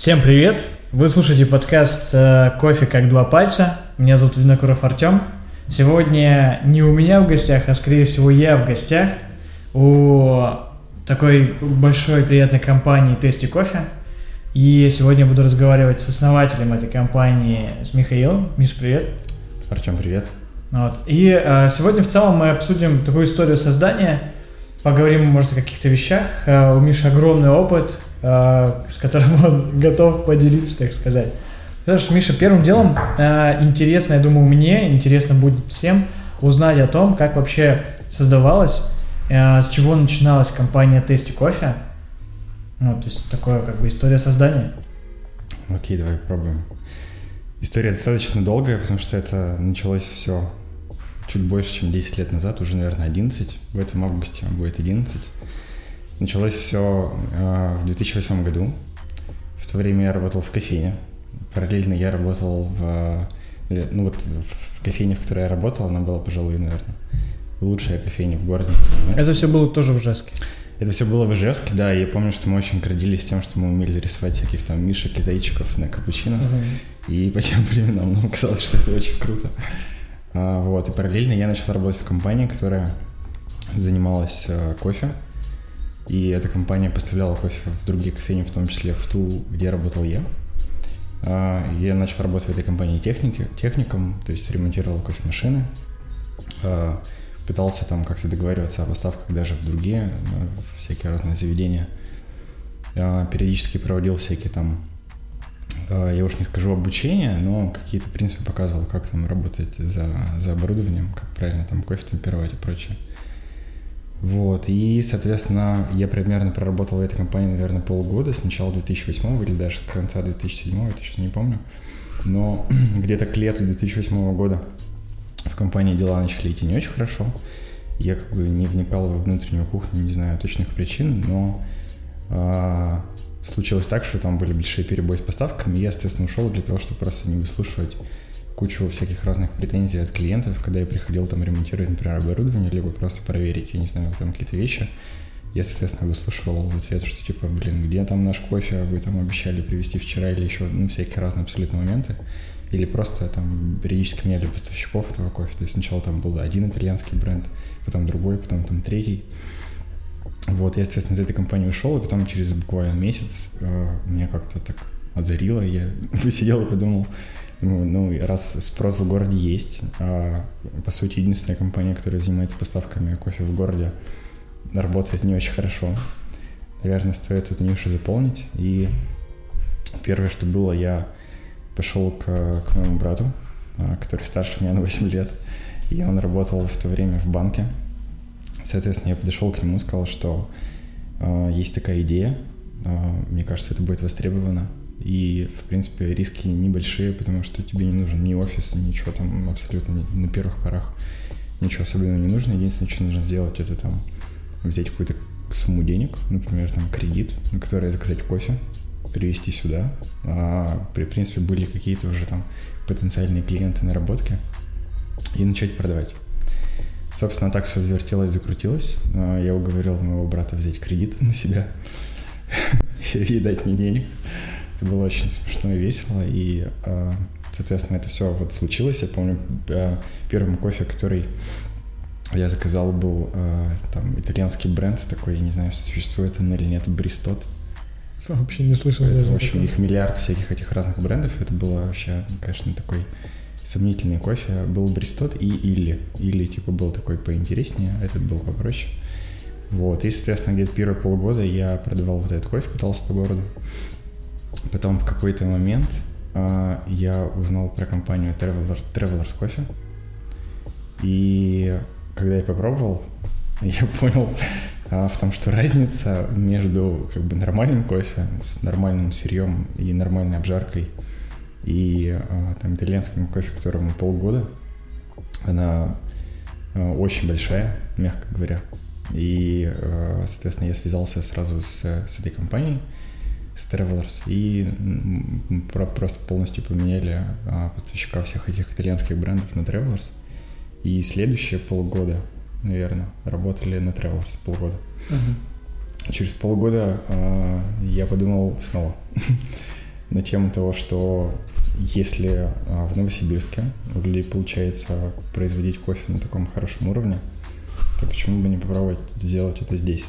Всем привет! Вы слушаете подкаст э, «Кофе как два пальца». Меня зовут Винокуров Артем. Сегодня не у меня в гостях, а скорее всего я в гостях у такой большой приятной компании «Тести кофе». И сегодня буду разговаривать с основателем этой компании, с Михаилом. Миш, привет. Артем, привет. Вот. И э, сегодня в целом мы обсудим такую историю создания, поговорим, может, о каких-то вещах. Э, у Миши огромный опыт, с которым он готов поделиться, так сказать. Знаешь, Миша, первым делом э, интересно, я думаю, мне, интересно будет всем узнать о том, как вообще создавалась, э, с чего начиналась компания Тести Кофе. Ну, то есть такое как бы история создания. Окей, давай попробуем. История достаточно долгая, потому что это началось все чуть больше, чем 10 лет назад, уже, наверное, 11. В этом августе будет 11. Началось все э, в 2008 году. В то время я работал в кофейне. Параллельно я работал в... Э, ну вот в кофейне, в которой я работал, она была, пожалуй, наверное, лучшая кофейня в городе. Это все было тоже в Ижевске? Это все было в Ижевске, да, и я помню, что мы очень гордились тем, что мы умели рисовать всяких там мишек и зайчиков на капучино. Uh-huh. И по тем временам нам казалось, что это очень круто. А, вот, и параллельно я начал работать в компании, которая занималась а, кофе. И эта компания поставляла кофе в другие кофейни, в том числе в ту, где работал я. А, я начал работать в этой компании техники, техником, то есть ремонтировал кофемашины. А, пытался там как-то договариваться о поставках даже в другие, в всякие разные заведения. Я периодически проводил всякие там, я уж не скажу обучение, но какие-то, в принципе, показывал, как там работать за, за оборудованием, как правильно там кофе темперовать и прочее. Вот, и, соответственно, я примерно проработал в этой компании, наверное, полгода, с начала 2008 или даже с конца 2007, я точно не помню. Но где-то к лету 2008 года в компании дела начали идти не очень хорошо. Я как бы не вникал во внутреннюю кухню, не знаю точных причин, но а, случилось так, что там были большие перебои с поставками, и я, естественно, ушел для того, чтобы просто не выслушивать кучу всяких разных претензий от клиентов, когда я приходил там ремонтировать, например, оборудование, либо просто проверить, я не знаю, там какие-то вещи. Я, соответственно, выслушивал в ответ, что типа, блин, где там наш кофе, вы там обещали привезти вчера или еще, ну, всякие разные абсолютно моменты или просто там периодически меняли поставщиков этого кофе. То есть сначала там был один итальянский бренд, потом другой, потом там третий. Вот, я, естественно, из этой компании ушел, и потом через буквально месяц э, меня как-то так озарило, я посидел и подумал, ну, ну, раз спрос в городе есть, а, по сути, единственная компания, которая занимается поставками кофе в городе, работает не очень хорошо. Наверное, стоит эту нишу заполнить. И первое, что было, я пошел к, к моему брату, а, который старше меня на 8 лет, и он работал в то время в банке. Соответственно, я подошел к нему сказал, что э, есть такая идея, э, мне кажется, это будет востребовано, и, в принципе, риски небольшие, потому что тебе не нужен ни офис, ничего там абсолютно на первых порах ничего особенного не нужно. Единственное, что нужно сделать, это там взять какую-то сумму денег, например, там кредит, на который заказать кофе, перевести сюда. А, при, принципе, были какие-то уже там потенциальные клиенты наработки и начать продавать. Собственно, так все завертелось, закрутилось. А, я уговорил моего брата взять кредит на себя и дать мне денег. Это было очень смешно и весело. И, а, соответственно, это все вот случилось. Я помню, а, первым кофе, который я заказал, был там итальянский бренд такой, я не знаю, существует он или нет, Бристот. Вообще не слышал. Это, в общем, их миллиард всяких этих разных брендов. Это было вообще, конечно, такой сомнительный кофе. Был Бристот и Или. Или, типа, был такой поинтереснее, а этот был попроще. Вот, и, соответственно, где-то первые полгода я продавал вот этот кофе, пытался по городу. Потом в какой-то момент э, я узнал про компанию Traveler, Travelers Coffee. И когда я попробовал, я понял, а, в том, что разница между как бы нормальным кофе с нормальным сырьем и нормальной обжаркой и а, там итальянским кофе, которому полгода, она а, очень большая, мягко говоря. И, соответственно, я связался сразу с, с этой компанией, с Travelers, и просто полностью поменяли поставщика всех этих итальянских брендов на Travelers. И следующие полгода наверное, работали на Travelers полгода. Uh-huh. Через полгода э, я подумал снова. на тему того, что если а, в Новосибирске у людей получается производить кофе на таком хорошем уровне, то почему бы не попробовать сделать это здесь?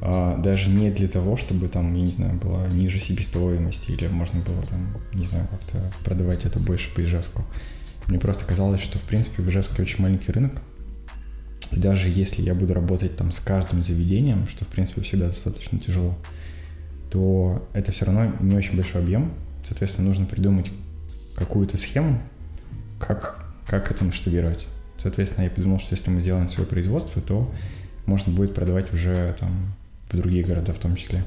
А, даже не для того, чтобы там, я не знаю, была ниже себестоимости или можно было там, не знаю, как-то продавать это больше по Ижевску. Мне просто казалось, что, в принципе, в Ижевске очень маленький рынок, и даже если я буду работать там с каждым заведением, что, в принципе, всегда достаточно тяжело, то это все равно не очень большой объем. Соответственно, нужно придумать какую-то схему, как, как это масштабировать. Соответственно, я подумал, что если мы сделаем свое производство, то можно будет продавать уже там в другие города в том числе.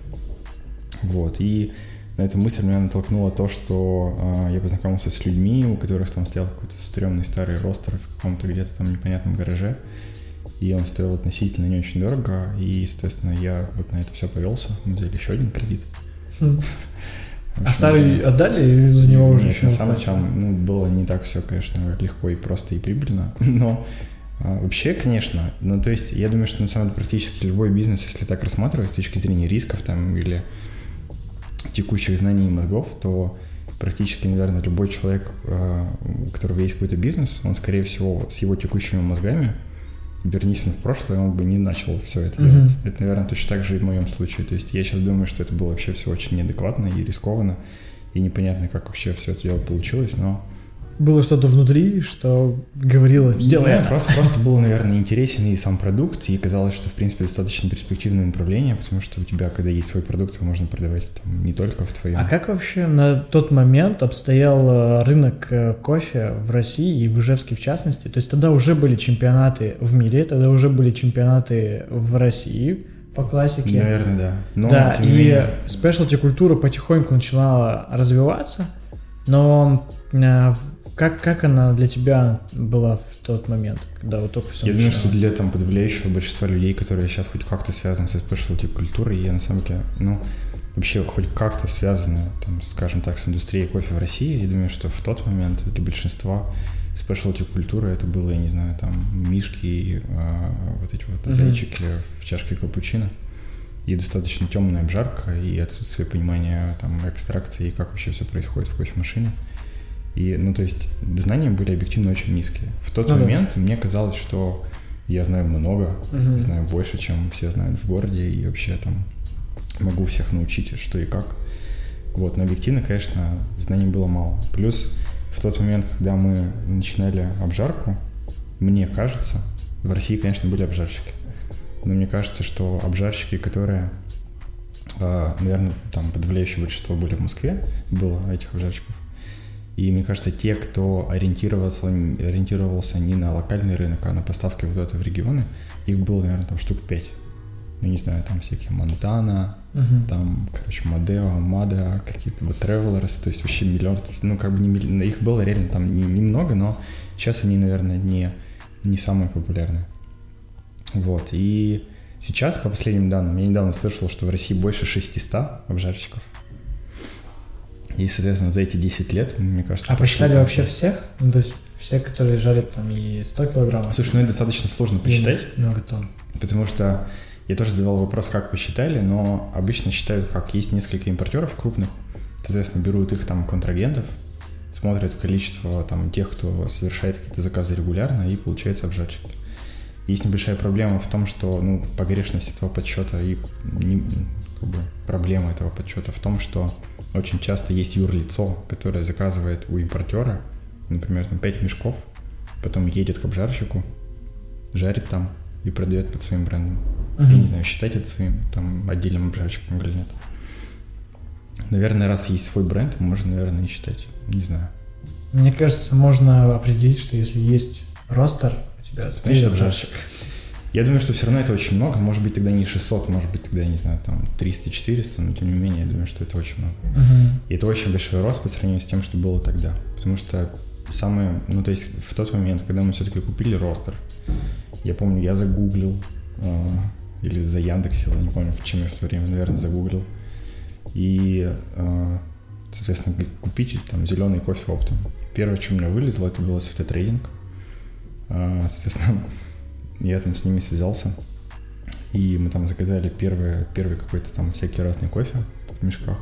Вот. И на эту мысль меня натолкнуло то, что э, я познакомился с людьми, у которых там стоял какой-то стрёмный старый ростер в каком-то где-то там непонятном гараже, и он стоил относительно не очень дорого, и, естественно, я вот на это все повелся, мы взяли еще один кредит. Хм. А старый отдали или за него уже еще? На самом деле ну, было не так все, конечно, легко и просто и прибыльно, но вообще, конечно, ну то есть я думаю, что на самом деле практически любой бизнес, если так рассматривать с точки зрения рисков там или текущих знаний и мозгов, то практически, наверное, любой человек, а, у которого есть какой-то бизнес, он, скорее всего, с его текущими мозгами, вернись он в прошлое, он бы не начал все это mm-hmm. делать. Это, наверное, точно так же и в моем случае. То есть я сейчас думаю, что это было вообще все очень неадекватно и рискованно, и непонятно, как вообще все это дело получилось, но было что-то внутри, что говорило, сделай это. Просто, просто было, наверное, интересен и сам продукт, и казалось, что, в принципе, достаточно перспективное направление, потому что у тебя, когда есть свой продукт, его можно продавать там, не только в твоем. А как вообще на тот момент обстоял э, рынок э, кофе в России и в Ижевске в частности? То есть тогда уже были чемпионаты в мире, тогда уже были чемпионаты в России, по классике. Наверное, да. Но, да, и спешлти культура потихоньку начинала развиваться, но э, как, как она для тебя была в тот момент, когда вот только все Я думаю, что для там подавляющего большинства людей, которые сейчас хоть как-то связаны с specialty культурой, я на самом деле, ну, вообще хоть как-то связаны, там, скажем так, с индустрией кофе в России, я думаю, что в тот момент для большинства specialty культуры это было, я не знаю, там, мишки, э, вот эти вот uh-huh. зайчики в чашке капучино и достаточно темная обжарка, и отсутствие понимания там экстракции и как вообще все происходит в кофемашине. И, ну, то есть, знания были объективно очень низкие. В тот ну, момент да. мне казалось, что я знаю много, угу. знаю больше, чем все знают в городе, и вообще там могу всех научить, что и как. Вот, но объективно, конечно, знаний было мало. Плюс в тот момент, когда мы начинали обжарку, мне кажется, в России, конечно, были обжарщики, но мне кажется, что обжарщики, которые, а, наверное, там подавляющее большинство были в Москве, было этих обжарщиков, и мне кажется, те, кто ориентировался, ориентировался не на локальный рынок, а на поставки куда-то в регионы, их было, наверное, там штук пять. Ну, не знаю, там всякие Монтана, uh-huh. там, короче, Мадео, Мада, какие-то вот Travelers, то есть вообще миллион, ну, как бы не миллион, их было реально там немного, не но сейчас они, наверное, не, не самые популярные. Вот, и сейчас, по последним данным, я недавно слышал, что в России больше 600 обжарщиков. И, соответственно, за эти 10 лет, мне кажется... А посчитали вообще всех? Ну, то есть все, которые жарят там и 100 килограммов? Слушай, ну это достаточно сложно посчитать. Много тонн. Потому что я тоже задавал вопрос, как посчитали, но обычно считают, как есть несколько импортеров крупных, соответственно, берут их там контрагентов, смотрят количество там тех, кто совершает какие-то заказы регулярно, и получается обжатчик. Есть небольшая проблема в том, что ну, погрешность этого подсчета и не, как бы, проблема этого подсчета в том, что очень часто есть юрлицо, которое заказывает у импортера, например, там 5 мешков, потом едет к обжарщику, жарит там и продает под своим брендом. Uh-huh. Я не знаю, считать это своим там отдельным обжарщиком или нет. Наверное, раз есть свой бренд, можно, наверное, и считать. Не знаю. Мне кажется, можно определить, что если есть ростер, тебя значит обжарщик. Я думаю, что все равно это очень много. Может быть, тогда не 600, может быть, тогда, я не знаю, там 300-400, но тем не менее, я думаю, что это очень много. Uh-huh. И это очень большой рост по сравнению с тем, что было тогда. Потому что самое, ну, то есть в тот момент, когда мы все-таки купили ростер, я помню, я загуглил, э, или за Яндексил, не помню, в чем я в то время, наверное, загуглил. И, э, соответственно, купить там зеленый кофе оптом. Первое, что у меня вылезло, это было светотрейдинг. Э, соответственно, я там с ними связался, и мы там заказали первый, первый какой-то там всякий разный кофе в мешках.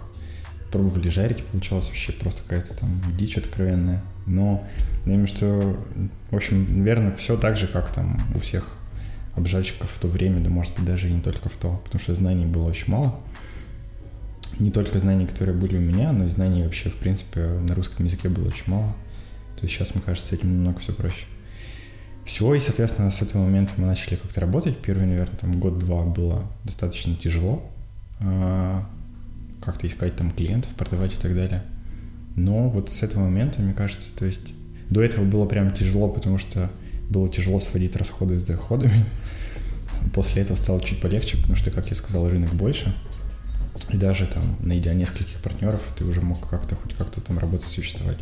пробовали жарить, получалось вообще просто какая-то там дичь откровенная. Но я думаю, что, в общем, наверное, все так же, как там у всех обжарщиков в то время, да может быть даже и не только в то, потому что знаний было очень мало. Не только знаний, которые были у меня, но и знаний вообще, в принципе, на русском языке было очень мало. То есть сейчас, мне кажется, с этим намного все проще. Все, и, соответственно, с этого момента мы начали как-то работать. Первый, наверное, там год-два было достаточно тяжело. А, как-то искать там клиентов, продавать и так далее. Но вот с этого момента, мне кажется, то есть до этого было прям тяжело, потому что было тяжело сводить расходы с доходами. После этого стало чуть полегче, потому что, как я сказал, рынок больше. И даже там, найдя нескольких партнеров, ты уже мог как-то хоть как-то там работать, существовать.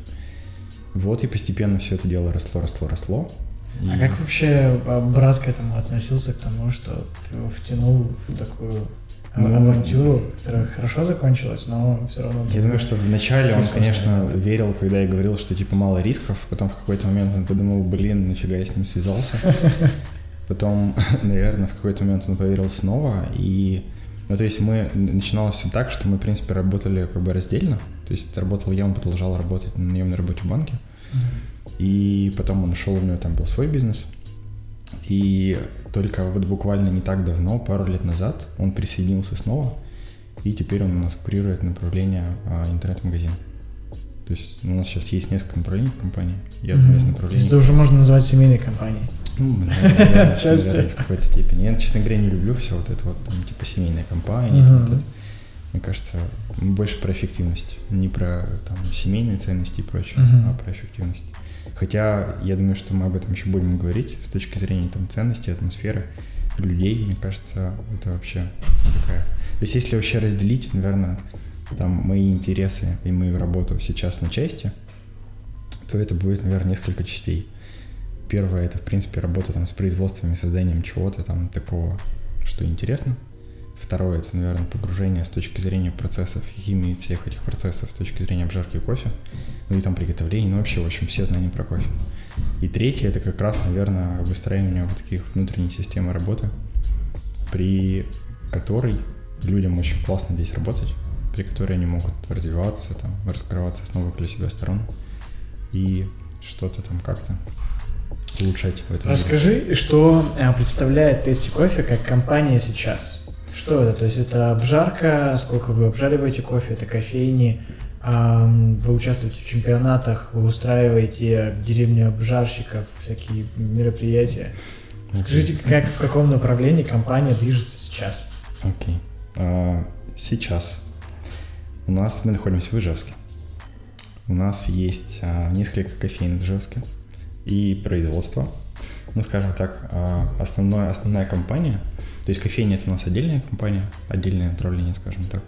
Вот и постепенно все это дело росло, росло, росло. И... А как вообще а, брат к этому относился, к тому, что ты его втянул в такую ну, авантюру, которая хорошо закончилась, но все равно... Я думаю, что вначале он, конечно, верил, когда я говорил, что типа мало рисков, потом в какой-то момент он подумал, блин, нафига я с ним связался. Потом, наверное, в какой-то момент он поверил снова, и ну, то есть мы начиналось все так, что мы, в принципе, работали как бы раздельно. То есть работал я, он продолжал работать на наемной работе в банке. И потом он ушел, у него там был свой бизнес. И только вот буквально не так давно, пару лет назад, он присоединился снова, и теперь он у нас курирует направление а, интернет-магазин. То есть у нас сейчас есть несколько направлений в компании, и одно mm-hmm. из направлений... Это уже можно назвать семейной компанией. Ну, наверное, в какой-то степени. Я, честно говоря, не люблю все вот это вот, там, типа, семейная компания. Mm-hmm. Вот. Мне кажется, больше про эффективность. Не про там, семейные ценности и прочее, mm-hmm. а про эффективность. Хотя я думаю, что мы об этом еще будем говорить с точки зрения там, ценности, атмосферы людей. Мне кажется, это вообще такая... То есть если вообще разделить, наверное, там мои интересы и мою работу сейчас на части, то это будет, наверное, несколько частей. Первое — это, в принципе, работа там с производством и созданием чего-то там такого, что интересно — Второе, это, наверное, погружение с точки зрения процессов, химии всех этих процессов, с точки зрения обжарки кофе, ну и там приготовления, ну вообще, в общем, все знания про кофе. И третье, это как раз, наверное, выстраивание вот таких внутренней системы работы, при которой людям очень классно здесь работать, при которой они могут развиваться, там, раскрываться с новых для себя сторон и что-то там как-то улучшать в этом. Расскажи, деле. что э, представляет Tasty Кофе как компания сейчас? Что это? То есть это обжарка, сколько вы обжариваете кофе, это кофейни, вы участвуете в чемпионатах, вы устраиваете деревню обжарщиков, всякие мероприятия. Скажите, как, в каком направлении компания движется сейчас? Окей. Okay. Uh, сейчас у нас мы находимся в Ижевске. У нас есть uh, несколько кофеин в Ижевске и производство. Ну, скажем так, uh, основное, основная компания — то есть кофейня это у нас отдельная компания, отдельное направление, скажем так.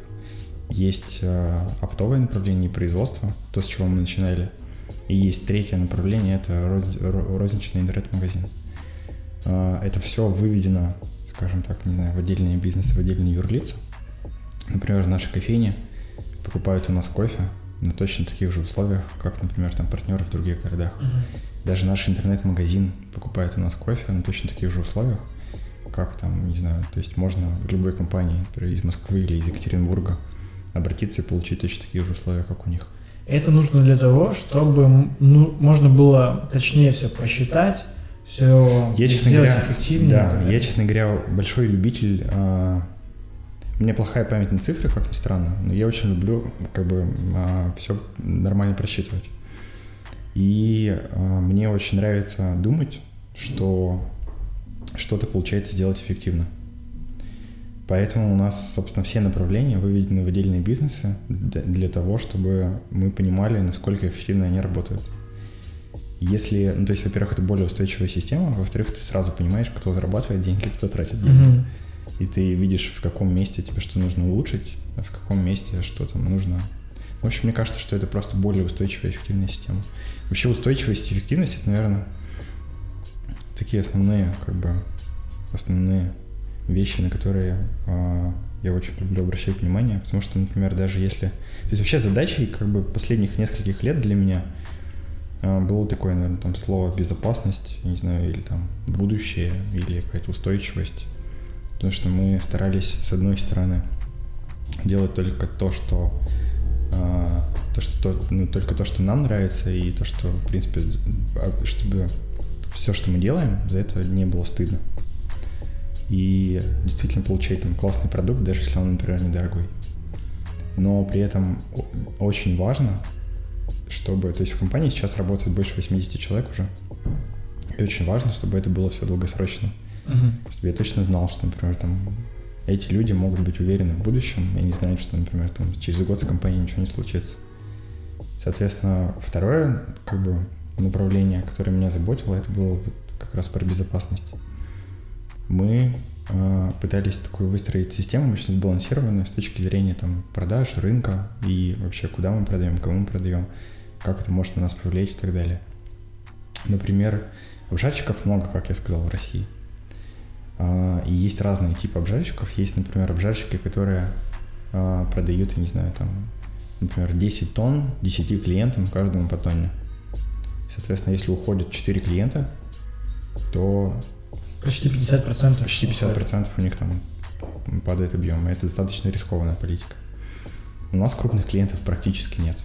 Есть э, оптовое направление производства, то, с чего мы начинали. И есть третье направление, это роз, розничный интернет-магазин. Э, это все выведено, скажем так, не знаю, в отдельные бизнесы, в отдельные юрлица. Например, наши кофейни покупают у нас кофе на точно таких же условиях, как, например, там партнеры в других городах. Uh-huh. Даже наш интернет-магазин покупает у нас кофе на точно таких же условиях, как там, не знаю, то есть можно в любой компании, например, из Москвы или из Екатеринбурга обратиться и получить точно такие же условия, как у них. Это нужно для того, чтобы ну, можно было точнее все посчитать, все я, честно сделать говоря, эффективнее. Да, я, честно говоря, большой любитель. А, у меня плохая память на цифры, как ни странно, но я очень люблю как бы а, все нормально просчитывать. И а, мне очень нравится думать, что что-то получается сделать эффективно. Поэтому у нас, собственно, все направления выведены в отдельные бизнесы для того, чтобы мы понимали, насколько эффективно они работают. Если, ну, то есть, во-первых, это более устойчивая система, во-вторых, ты сразу понимаешь, кто зарабатывает деньги, кто тратит деньги. Mm-hmm. И ты видишь, в каком месте тебе что нужно улучшить, а в каком месте что там нужно. В общем, мне кажется, что это просто более устойчивая эффективная система. Вообще устойчивость и эффективность, это, наверное, такие основные, как бы, основные вещи, на которые э, я очень люблю обращать внимание, потому что, например, даже если... То есть вообще задачей как бы последних нескольких лет для меня э, было такое, наверное, там слово безопасность, не знаю, или там будущее, или какая-то устойчивость. Потому что мы старались, с одной стороны, делать только то, что а, то, что то, ну, только то, что нам нравится, и то, что, в принципе, а, чтобы все, что мы делаем, за это не было стыдно. И действительно получать там классный продукт, даже если он, например, недорогой. Но при этом очень важно, чтобы, то есть в компании сейчас работает больше 80 человек уже, и очень важно, чтобы это было все долгосрочно. Uh-huh. Чтобы я точно знал, что, например, там эти люди могут быть уверены в будущем и не знают, что, например, там через год с компанией ничего не случится. Соответственно, второе как бы направление, которое меня заботило, это было как раз про безопасность. Мы э, пытались такую выстроить систему очень сбалансированную с точки зрения там продаж, рынка и вообще куда мы продаем, кому мы продаем, как это может на нас повлиять и так далее. Например, обжарщиков много, как я сказал, в России. Э, и есть разные типы обжарщиков. Есть, например, обжарщики, которые э, продают, я не знаю, там, например, 10 тонн 10 клиентам, каждому по тонне. Соответственно, если уходят 4 клиента, то... Почти 50%. Почти 50% у них там падает объем. И это достаточно рискованная политика. У нас крупных клиентов практически нет.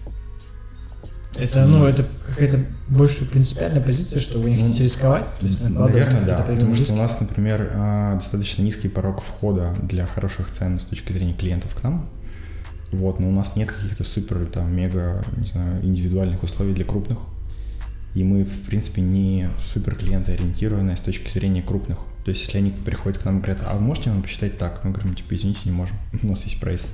Это, ну, это какая-то больше принципиальная позиция, что вы не ну, хотите рисковать? То есть, наверное, да. Потому риски. что у нас, например, а, достаточно низкий порог входа для хороших цен с точки зрения клиентов к нам. Вот, но у нас нет каких-то супер, там, мега, не знаю, индивидуальных условий для крупных и мы, в принципе, не супер клиентоориентированные с точки зрения крупных. То есть, если они приходят к нам и говорят, а можете нам посчитать так? Мы говорим, типа, извините, не можем, у нас есть прайс.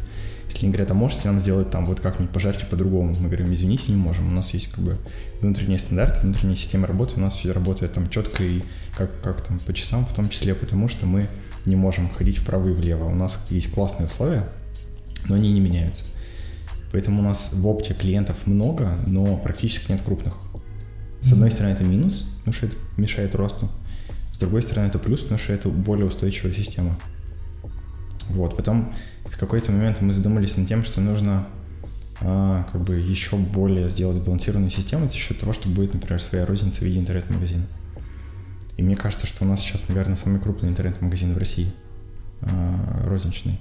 Если они говорят, а можете нам сделать там вот как-нибудь пожарьте по-другому? Мы говорим, извините, не можем. У нас есть как бы внутренние стандарты, внутренняя система работы, у нас все работает там четко и как, как там по часам, в том числе потому, что мы не можем ходить вправо и влево. У нас есть классные условия, но они не меняются. Поэтому у нас в опте клиентов много, но практически нет крупных. С одной стороны, это минус, потому что это мешает росту. С другой стороны, это плюс, потому что это более устойчивая система. Вот, потом в какой-то момент мы задумались над тем, что нужно а, как бы еще более сделать сбалансированную систему за счет того, что будет, например, своя розница в виде интернет-магазина. И мне кажется, что у нас сейчас, наверное, самый крупный интернет-магазин в России а, розничный.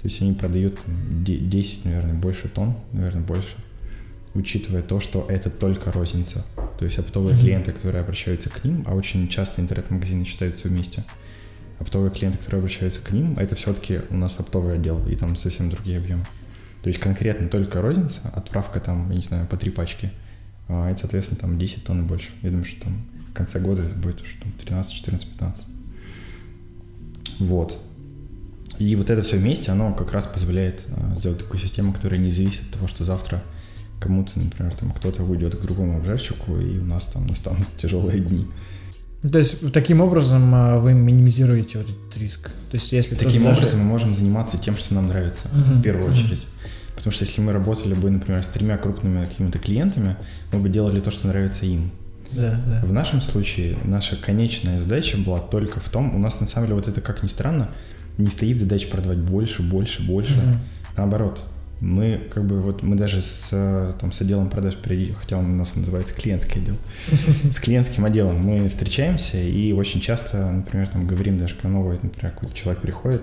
То есть они продают 10, наверное, больше тонн, наверное, больше учитывая то, что это только розница. То есть оптовые mm-hmm. клиенты, которые обращаются к ним, а очень часто интернет-магазины считаются вместе. Оптовые клиенты, которые обращаются к ним, это все-таки у нас оптовый отдел, и там совсем другие объемы. То есть конкретно только розница, отправка там, я не знаю, по три пачки, а это, соответственно, там 10 тонн и больше. Я думаю, что там в конце года это будет уже там 13, 14, 15. Вот. И вот это все вместе, оно как раз позволяет а, сделать такую систему, которая не зависит от того, что завтра кому-то, например, там кто-то уйдет к другому обжарщику, и у нас там настанут тяжелые дни. То есть таким образом а, вы минимизируете вот этот риск. То есть если таким образом даже... мы можем заниматься тем, что нам нравится uh-huh, в первую uh-huh. очередь. Потому что если мы работали бы, например, с тремя крупными какими-то клиентами, мы бы делали то, что нравится им. Да, да. В нашем случае наша конечная задача была только в том, у нас на самом деле вот это, как ни странно, не стоит задача продавать больше, больше, больше. Uh-huh. Наоборот, мы как бы вот мы даже с, там, с отделом продаж хотя он у нас называется клиентский отдел, с клиентским отделом мы встречаемся и очень часто, например, там говорим даже, когда новый, например, какой-то человек приходит,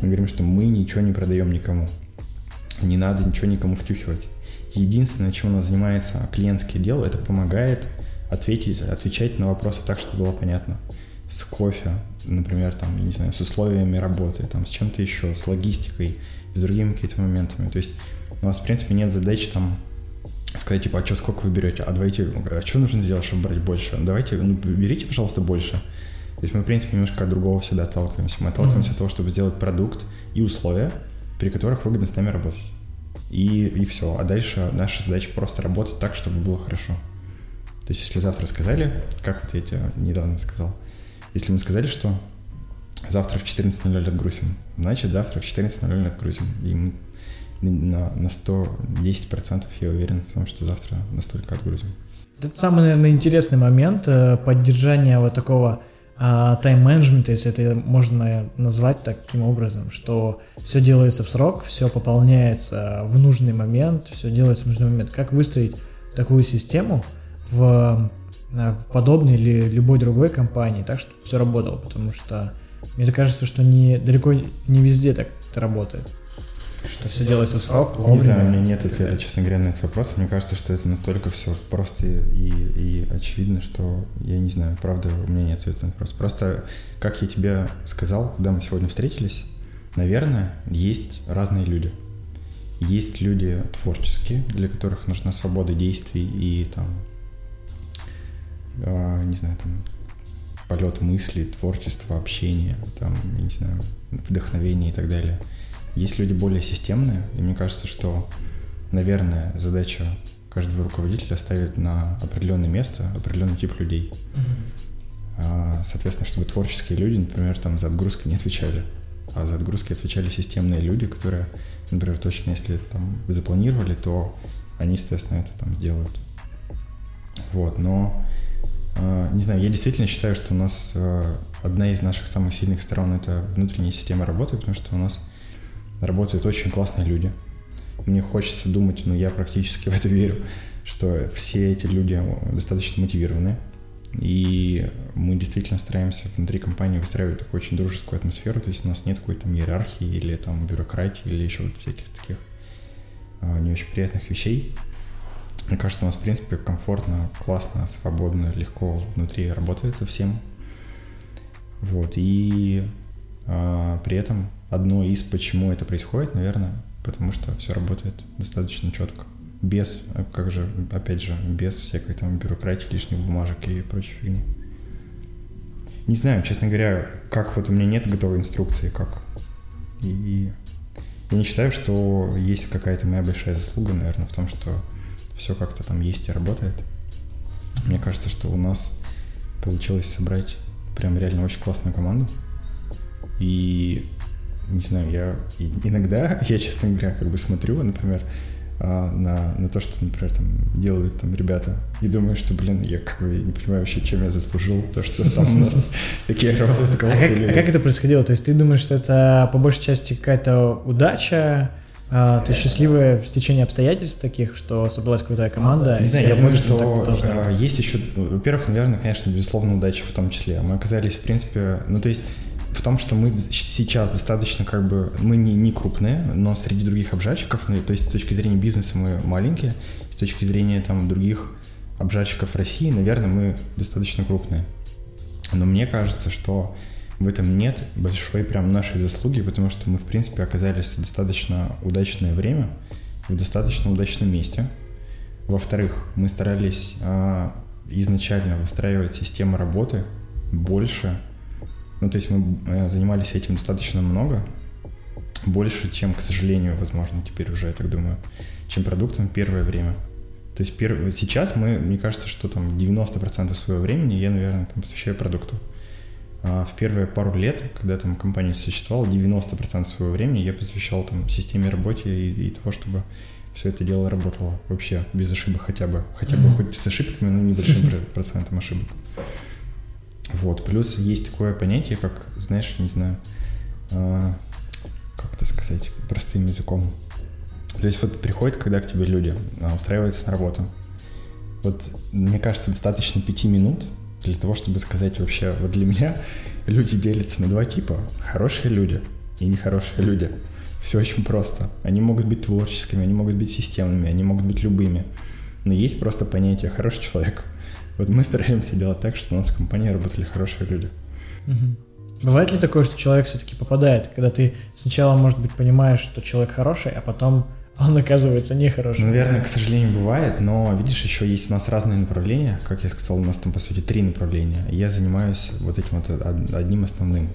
мы говорим, что мы ничего не продаем никому, не надо ничего никому втюхивать. Единственное, чем у нас занимается клиентский отдел, это помогает ответить, отвечать на вопросы так, чтобы было понятно. С кофе, например, там, я не знаю, с условиями работы, там, с чем-то еще, с логистикой, с другими какими-то моментами. То есть у нас, в принципе, нет задачи там сказать, типа, а что, сколько вы берете? А давайте, а что нужно сделать, чтобы брать больше? Давайте, ну, берите, пожалуйста, больше. То есть мы, в принципе, немножко от другого всегда отталкиваемся. Мы отталкиваемся mm-hmm. от того, чтобы сделать продукт и условия, при которых выгодно с нами работать. И, и все. А дальше наша задача просто работать так, чтобы было хорошо. То есть если завтра сказали, как вот я тебе недавно сказал, если мы сказали, что завтра в 14.00 отгрузим. Значит, завтра в 14.00 отгрузим. И мы на, на 110% я уверен в том, что завтра настолько отгрузим. Это самый, наверное, интересный момент э, поддержания вот такого а, тайм-менеджмента, если это можно назвать таким образом, что все делается в срок, все пополняется в нужный момент, все делается в нужный момент. Как выстроить такую систему в, э, в подобной или любой другой компании, так чтобы все работало, потому что мне кажется, что не, далеко не везде так это работает. Что все делается срок, Не знаю, у меня нет ответа, честно говоря, на этот вопрос. Мне кажется, что это настолько все просто и, и очевидно, что я не знаю, правда, у меня нет ответа на вопрос. Просто, как я тебе сказал, когда мы сегодня встретились, наверное, есть разные люди. Есть люди творческие, для которых нужна свобода действий и там, э, не знаю, там полет мысли, творчество, общение, там, я не знаю, вдохновение и так далее. Есть люди более системные, и мне кажется, что, наверное, задача каждого руководителя ставить на определенное место определенный тип людей. Mm-hmm. Соответственно, чтобы творческие люди, например, там за отгрузки не отвечали, а за отгрузки отвечали системные люди, которые, например, точно если там запланировали, то они, соответственно, это там сделают. Вот, но не знаю, я действительно считаю, что у нас а, одна из наших самых сильных сторон это внутренняя система работы, потому что у нас работают очень классные люди. Мне хочется думать, но я практически в это верю, что все эти люди достаточно мотивированы. И мы действительно стараемся внутри компании выстраивать такую очень дружескую атмосферу. То есть у нас нет какой-то иерархии или там бюрократии или еще вот всяких таких а, не очень приятных вещей. Мне кажется, у нас, в принципе, комфортно, классно, свободно, легко внутри работается всем. Вот, и а, при этом одно из, почему это происходит, наверное, потому что все работает достаточно четко. Без, как же, опять же, без всякой там бюрократии, лишних бумажек и прочей фигни. Не знаю, честно говоря, как вот у меня нет готовой инструкции, как. И я не считаю, что есть какая-то моя большая заслуга, наверное, в том, что все как-то там есть и работает. Мне кажется, что у нас получилось собрать прям реально очень классную команду. И не знаю, я иногда, я, честно говоря, как бы смотрю, например, а, на, на то, что, например, там делают там ребята, и думаю, что, блин, я как бы не понимаю вообще, чем я заслужил то, что там у нас такие работают а классные. А как это происходило? То есть ты думаешь, что это по большей части какая-то удача, а, ты счастливая в течение обстоятельств таких, что собралась крутая команда? Не знаю, я думаю, что а, есть еще, во-первых, наверное, конечно, безусловно, удача в том числе. Мы оказались, в принципе, ну то есть в том, что мы сейчас достаточно как бы, мы не, не крупные, но среди других обжатчиков, ну, то есть с точки зрения бизнеса мы маленькие, с точки зрения там других обжатчиков России, наверное, мы достаточно крупные. Но мне кажется, что в этом нет большой прям нашей заслуги, потому что мы, в принципе, оказались в достаточно удачное время, в достаточно удачном месте. Во-вторых, мы старались а, изначально выстраивать систему работы больше. Ну, то есть мы э, занимались этим достаточно много, больше, чем, к сожалению, возможно, теперь уже, я так думаю, чем продуктом первое время. То есть перв... сейчас мы, мне кажется, что там 90% своего времени я, наверное, там посвящаю продукту. А, в первые пару лет, когда там компания существовала, 90% своего времени я посвящал там системе работы и, и того, чтобы все это дело работало вообще без ошибок хотя бы. Хотя бы хоть с ошибками, но небольшим процентом ошибок. Вот. Плюс есть такое понятие, как, знаешь, не знаю, а, как это сказать простым языком. То есть вот приходит, когда к тебе люди а, устраиваются на работу. Вот мне кажется, достаточно пяти минут, для того, чтобы сказать вообще, вот для меня люди делятся на два типа. Хорошие люди и нехорошие люди. Все очень просто. Они могут быть творческими, они могут быть системными, они могут быть любыми. Но есть просто понятие «хороший человек». Вот мы стараемся делать так, чтобы у нас в компании работали хорошие люди. Угу. Бывает ли такое, что человек все-таки попадает, когда ты сначала, может быть, понимаешь, что человек хороший, а потом он оказывается нехорошим. Наверное, к сожалению, бывает, но видишь, еще есть у нас разные направления. Как я сказал, у нас там, по сути, три направления. Я занимаюсь вот этим вот одним основным.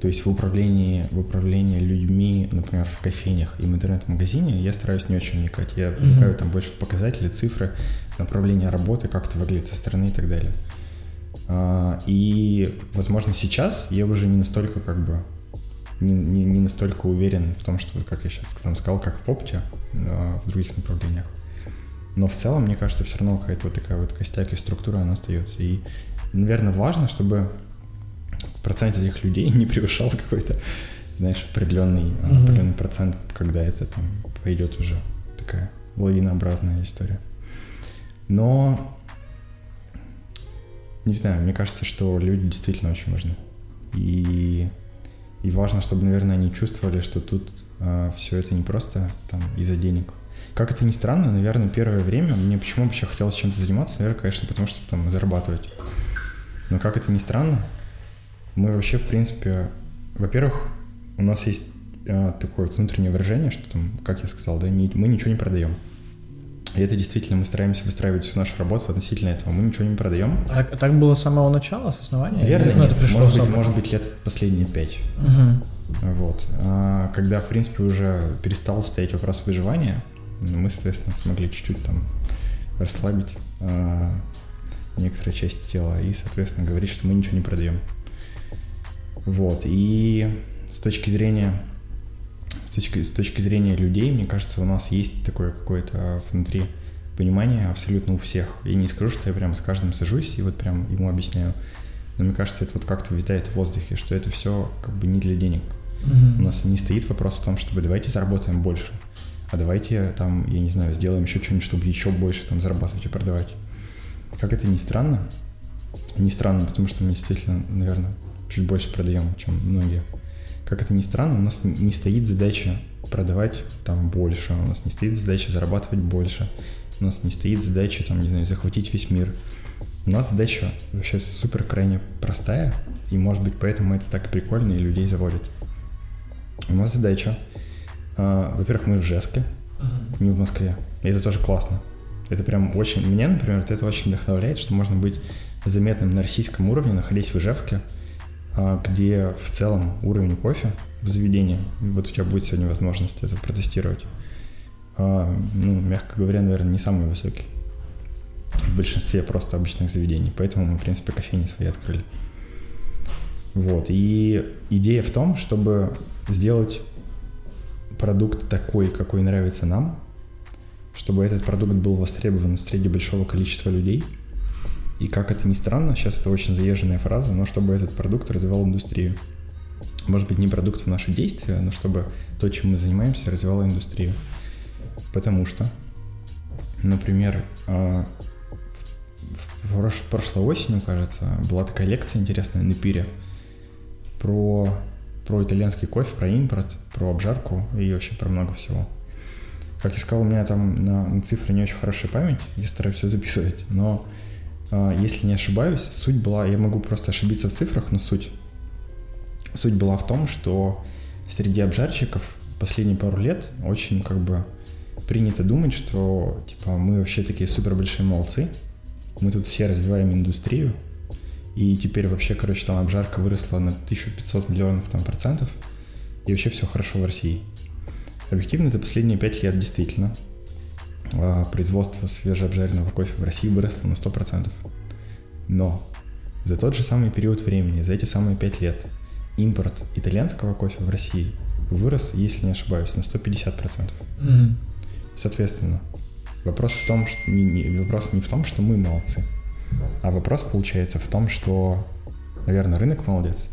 То есть в управлении, в управлении людьми, например, в кофейнях и в интернет-магазине я стараюсь не очень вникать. Я вникаю mm-hmm. там больше в показатели, цифры, направление работы, как это выглядит со стороны и так далее. А, и, возможно, сейчас я уже не настолько как бы не, не, не настолько уверен в том, что, как я сейчас там сказал, как в опте, а в других направлениях. Но в целом, мне кажется, все равно какая-то вот такая вот костяк и структура, она остается. И, наверное, важно, чтобы процент этих людей не превышал какой-то, знаешь, определенный, mm-hmm. определенный процент, когда это там пойдет уже такая лавинообразная история. Но, не знаю, мне кажется, что люди действительно очень важны. И и важно, чтобы, наверное, они чувствовали, что тут А, все это не просто там из-за денег. Как это ни странно, наверное, первое время мне почему вообще хотелось чем-то заниматься, наверное, конечно, потому что там зарабатывать. Но как это ни странно, мы вообще, в принципе, во-первых, у нас есть а, такое внутреннее выражение, что там, как я сказал, да, не, мы ничего не продаем. И это действительно мы стараемся выстраивать всю нашу работу относительно этого. Мы ничего не продаем. Так, так было с самого начала, с основания? Наверное, Или, нет. Это пришло может, быть, может быть, лет последние пять. Угу. Вот. А, когда, в принципе, уже перестал стоять вопрос выживания, мы, соответственно, смогли чуть-чуть там расслабить а, некоторые части тела и, соответственно, говорить, что мы ничего не продаем. Вот. И с точки зрения точки, с точки зрения людей, мне кажется, у нас есть такое какое-то внутри понимание абсолютно у всех. Я не скажу, что я прям с каждым сажусь и вот прям ему объясняю. Но мне кажется, это вот как-то витает в воздухе, что это все как бы не для денег. Угу. У нас не стоит вопрос в том, чтобы давайте заработаем больше, а давайте там, я не знаю, сделаем еще что-нибудь, чтобы еще больше там зарабатывать и продавать. Как это ни странно, не странно, потому что мы действительно, наверное, чуть больше продаем, чем многие. Как это ни странно, у нас не стоит задача продавать там больше, у нас не стоит задача зарабатывать больше, у нас не стоит задача там, не знаю, захватить весь мир. У нас задача вообще супер крайне простая, и может быть поэтому это так прикольно и людей заводит. У нас задача, э, во-первых, мы в Жеске, uh-huh. не в Москве, и это тоже классно. Это прям очень, меня, например, это очень вдохновляет, что можно быть заметным на российском уровне, находясь в Ижевске, где в целом уровень кофе в заведении, вот у тебя будет сегодня возможность это протестировать, а, ну, мягко говоря, наверное, не самый высокий в большинстве просто обычных заведений. Поэтому мы, в принципе, кофейни свои открыли. Вот. И идея в том, чтобы сделать продукт такой, какой нравится нам, чтобы этот продукт был востребован среди большого количества людей – и как это ни странно, сейчас это очень заезженная фраза, но чтобы этот продукт развивал индустрию. Может быть, не продуктом наши действия, но чтобы то, чем мы занимаемся, развивало индустрию. Потому что, например, а, в прошлой осенью, кажется, была такая лекция интересная на пире про, про итальянский кофе, про импорт, про обжарку и вообще про много всего. Как я сказал, у меня там на, на цифры не очень хорошая память, я стараюсь все записывать, но а, если не ошибаюсь, суть была, я могу просто ошибиться в цифрах, но суть, суть была в том, что среди обжарщиков последние пару лет очень как бы принято думать, что типа мы вообще такие супер большие молодцы, мы тут все развиваем индустрию, и теперь вообще, короче, там обжарка выросла на 1500 миллионов там процентов, и вообще все хорошо в России. Объективно, за последние пять лет действительно а, производство свежеобжаренного кофе в России выросло на 100%. Но за тот же самый период времени, за эти самые 5 лет, импорт итальянского кофе в России вырос, если не ошибаюсь, на 150%. Mm-hmm. Соответственно, вопрос в том, что не, не, вопрос не в том, что мы молодцы, а вопрос получается в том, что, наверное, рынок молодец.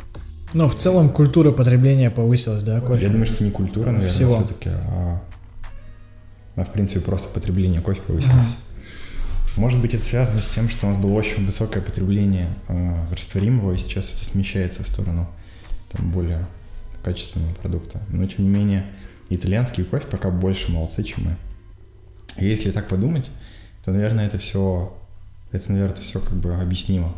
Но в целом культура потребления повысилась, да, кофе? Я думаю, что не культура, наверное, Всего. все-таки, а а в принципе просто потребление кофе повысилось. Mm-hmm. Может быть, это связано с тем, что у нас было очень высокое потребление э, растворимого, и сейчас это смещается в сторону там, более качественного продукта. Но, тем не менее, итальянский кофе пока больше молодцы, чем мы. И если так подумать, то, наверное, это все, это, наверное, это все как бы объяснимо.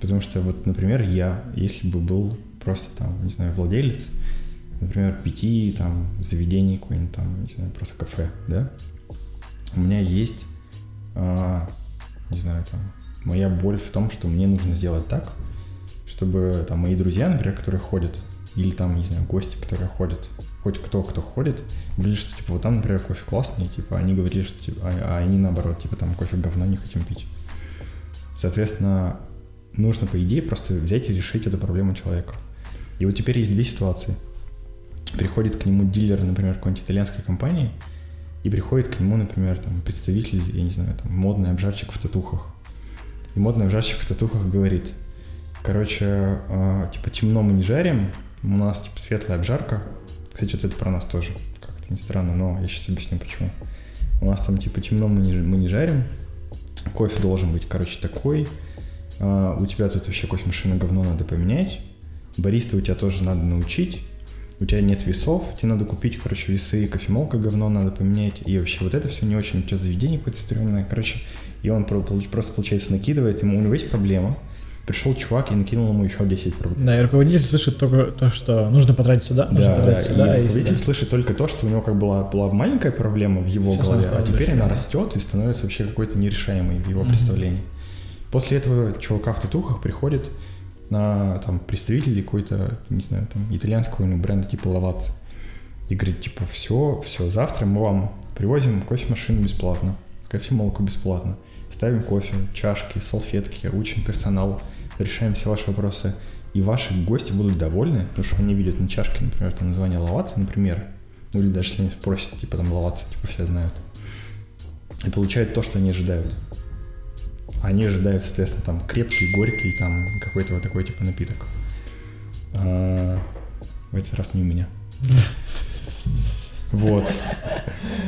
Потому что, вот, например, я, если бы был просто там, не знаю, владелец, например, пяти там заведений, какой-нибудь там, не знаю, просто кафе, да, у меня есть, а, не знаю, там, моя боль в том, что мне нужно сделать так, чтобы там мои друзья, например, которые ходят, или там, не знаю, гости, которые ходят, хоть кто, кто ходит, говорили, что, типа, вот там, например, кофе классный, типа, они говорили, что, типа, а, а они наоборот, типа, там кофе говно, не хотим пить. Соответственно, нужно, по идее, просто взять и решить эту проблему человека. И вот теперь есть две ситуации – приходит к нему дилер, например, какой-нибудь итальянской компании, и приходит к нему, например, там, представитель, я не знаю, там, модный обжарщик в татухах. И модный обжарщик в татухах говорит, короче, э, типа, темно мы не жарим, у нас, типа, светлая обжарка. Кстати, вот это про нас тоже, как-то не странно, но я сейчас объясню, почему. У нас там, типа, темно мы не, мы не жарим, кофе должен быть, короче, такой, э, у тебя тут вообще кофемашина говно надо поменять, бариста у тебя тоже надо научить, у тебя нет весов, тебе надо купить, короче, весы, кофемолка говно надо поменять, и вообще вот это все не очень, у тебя заведение какое-то стрёмное, короче, и он просто, получается, накидывает, ему у него есть проблема, пришел чувак и накинул ему еще 10 проблем. Да, и руководитель слышит только то, что нужно потратить сюда, да, нужно потратить сюда. И руководитель и слышит только то, что у него как была, была маленькая проблема в его Сейчас голове, а теперь она растет и становится вообще какой-то нерешаемой в его mm-hmm. представлении. После этого чувака в татухах приходит на там представителей какой-то, не знаю, там итальянского ну, бренда типа Лаваци. И говорит, типа, все, все, завтра мы вам привозим кофемашину бесплатно, кофемолку бесплатно, ставим кофе, чашки, салфетки, учим персонал, решаем все ваши вопросы. И ваши гости будут довольны, потому что они видят на чашке, например, там название Лаваца, например, ну или даже если они спросят, типа там Лаваца, типа все знают. И получают то, что они ожидают. Они ожидают, соответственно, там крепкий, горький, там какой-то вот такой типа напиток. А, в этот раз не у меня. Вот.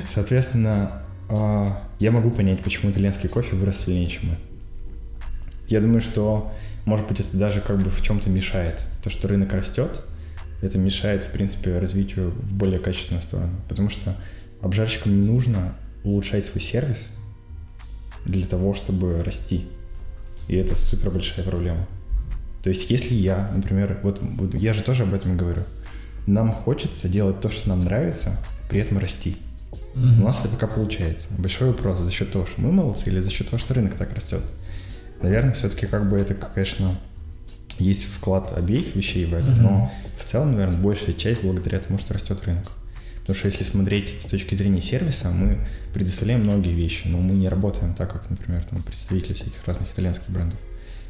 Соответственно, а, я могу понять, почему итальянский кофе вырос сильнее, чем мы. Я думаю, что, может быть, это даже как бы в чем-то мешает. То, что рынок растет, это мешает, в принципе, развитию в более качественную сторону. Потому что обжарщикам не нужно улучшать свой сервис, для того, чтобы расти. И это супер большая проблема. То есть, если я, например, вот, вот я же тоже об этом говорю, нам хочется делать то, что нам нравится, при этом расти. Mm-hmm. У нас это пока получается. Большой вопрос, за счет того, что мы молодцы, или за счет того, что рынок так растет. Наверное, все-таки как бы это, конечно, есть вклад обеих вещей в это, mm-hmm. но в целом, наверное, большая часть благодаря тому, что растет рынок. Потому что если смотреть с точки зрения сервиса, мы предоставляем многие вещи, но мы не работаем так, как, например, там, представители всяких разных итальянских брендов.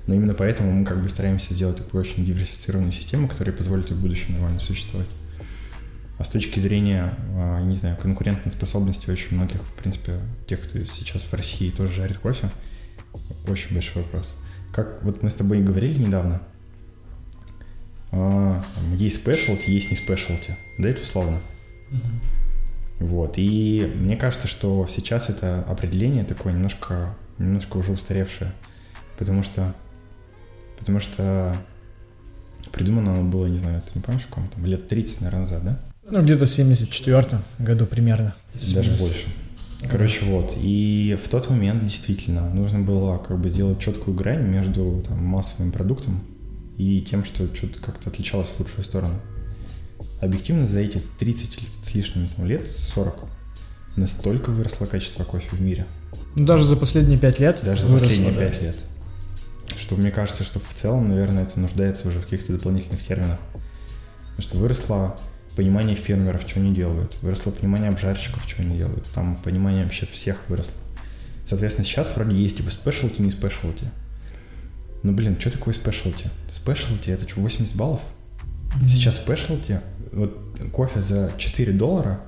Но именно поэтому мы как бы стараемся сделать такую очень диверсифицированную систему, которая позволит в будущем нормально существовать. А с точки зрения, а, не знаю, конкурентной способности очень многих, в принципе, тех, кто сейчас в России тоже жарит кофе, очень большой вопрос. Как вот мы с тобой говорили недавно, а, есть спешлти, есть не спешлти, да, это условно. Вот. И мне кажется, что сейчас это определение такое немножко, немножко уже устаревшее. Потому что, потому что придумано оно было, не знаю, ты не помнишь, в каком там, лет 30, наверное, назад, да? Ну, где-то в 74 году примерно. Даже больше. Короче, вот. И в тот момент действительно нужно было как бы сделать четкую грань между там, массовым продуктом и тем, что что-то как-то отличалось в лучшую сторону объективно за эти 30 с лишним лет, 40, настолько выросло качество кофе в мире. Ну, даже за последние 5 лет? Даже за последние да. 5 лет. Что мне кажется, что в целом, наверное, это нуждается уже в каких-то дополнительных терминах. Потому что выросло понимание фермеров, что они делают, выросло понимание обжарщиков, что они делают, там понимание вообще всех выросло. Соответственно, сейчас вроде есть типа спешлти, не спешлти. Ну, блин, что такое спешлти? Спешлти это что, 80 баллов? Mm-hmm. Сейчас спешлти вот кофе за 4 доллара,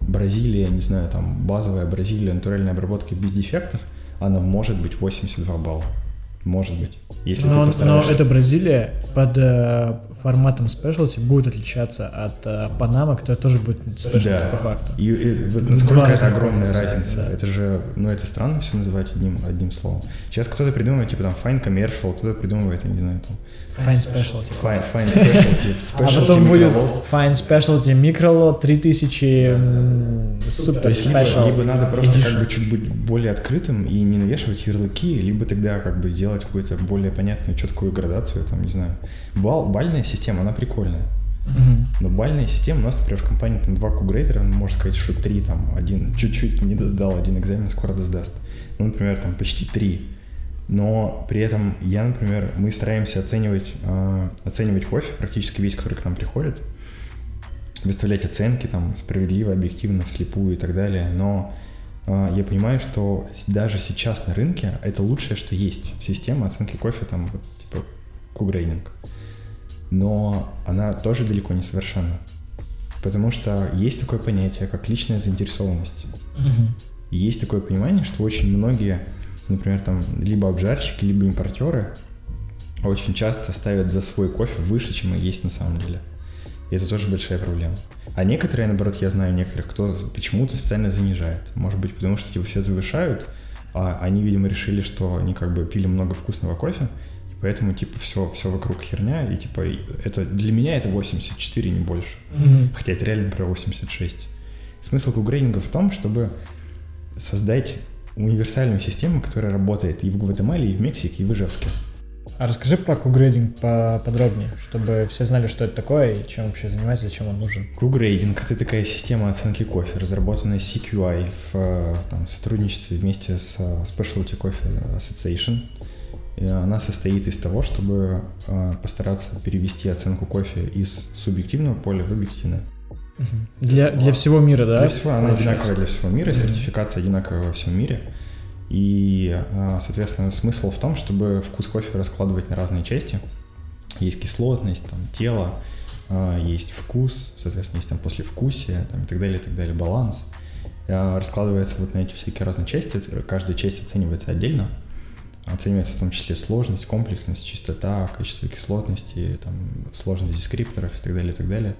Бразилия, не знаю, там базовая Бразилия, натуральная обработка без дефектов, она может быть 82 балла. Может быть. Если но, ты постараешься... но это Бразилия под э, форматом specialty будет отличаться от э, Панама, которая тоже будет specialty да. по факту. И, и вот насколько это огромная разница. Да. Это же, ну это странно все называть одним, одним словом. Сейчас кто-то придумывает, типа там fine commercial, кто-то придумывает, я не знаю, там Fine Specialty. Fine, fine Specialty. specialty а потом будет Fine Specialty Microlot 3000 Super То есть либо, либо надо просто как бы чуть быть более открытым и не навешивать ярлыки, либо тогда как бы сделать какую-то более понятную, четкую градацию, там, не знаю. Бал, бальная система, она прикольная. Uh-huh. Но бальная система у нас, например, в компании там два кугрейдера, можно сказать, что три, там, один чуть-чуть не сдал, один экзамен скоро сдаст. Ну, например, там почти три но при этом я, например, мы стараемся оценивать, э, оценивать кофе, практически весь, который к нам приходит, выставлять оценки там справедливо, объективно, вслепую и так далее, но э, я понимаю, что даже сейчас на рынке это лучшее, что есть. Система оценки кофе, там, вот, типа, кугрейдинг. Но она тоже далеко не совершенна. Потому что есть такое понятие, как личная заинтересованность. Угу. есть такое понимание, что очень многие например, там либо обжарщики, либо импортеры очень часто ставят за свой кофе выше, чем есть на самом деле. И это тоже большая проблема. А некоторые, наоборот, я знаю некоторых, кто почему-то специально занижает. Может быть, потому что типа все завышают, а они, видимо, решили, что они как бы пили много вкусного кофе, Поэтому, типа, все, все вокруг херня, и, типа, это для меня это 84, не больше. Мгм. Хотя это реально про 86. Смысл кугрейдинга в том, чтобы создать универсальную систему, которая работает и в Гватемале, и в Мексике, и в Ижевске. А расскажи про кугрейдинг поподробнее, чтобы все знали, что это такое и чем вообще занимается, зачем он нужен. Кугрейдинг — это такая система оценки кофе, разработанная CQI в э, там, в сотрудничестве вместе с Specialty Coffee Association. И она состоит из того, чтобы э, постараться перевести оценку кофе из субъективного поля в объективное. Для, для всего мира, да? Для всего, она получается? одинаковая для всего мира, сертификация одинаковая во всем мире. И, а, соответственно, смысл в том, чтобы вкус кофе раскладывать на разные части. Есть кислотность, там, тело, есть вкус, соответственно, есть там послевкусие, там, и так далее, и так далее, баланс. Раскладывается вот на эти всякие разные части, каждая часть оценивается отдельно. Оценивается в том числе сложность, комплексность, чистота, качество кислотности, там, сложность дескрипторов и так далее, и так далее.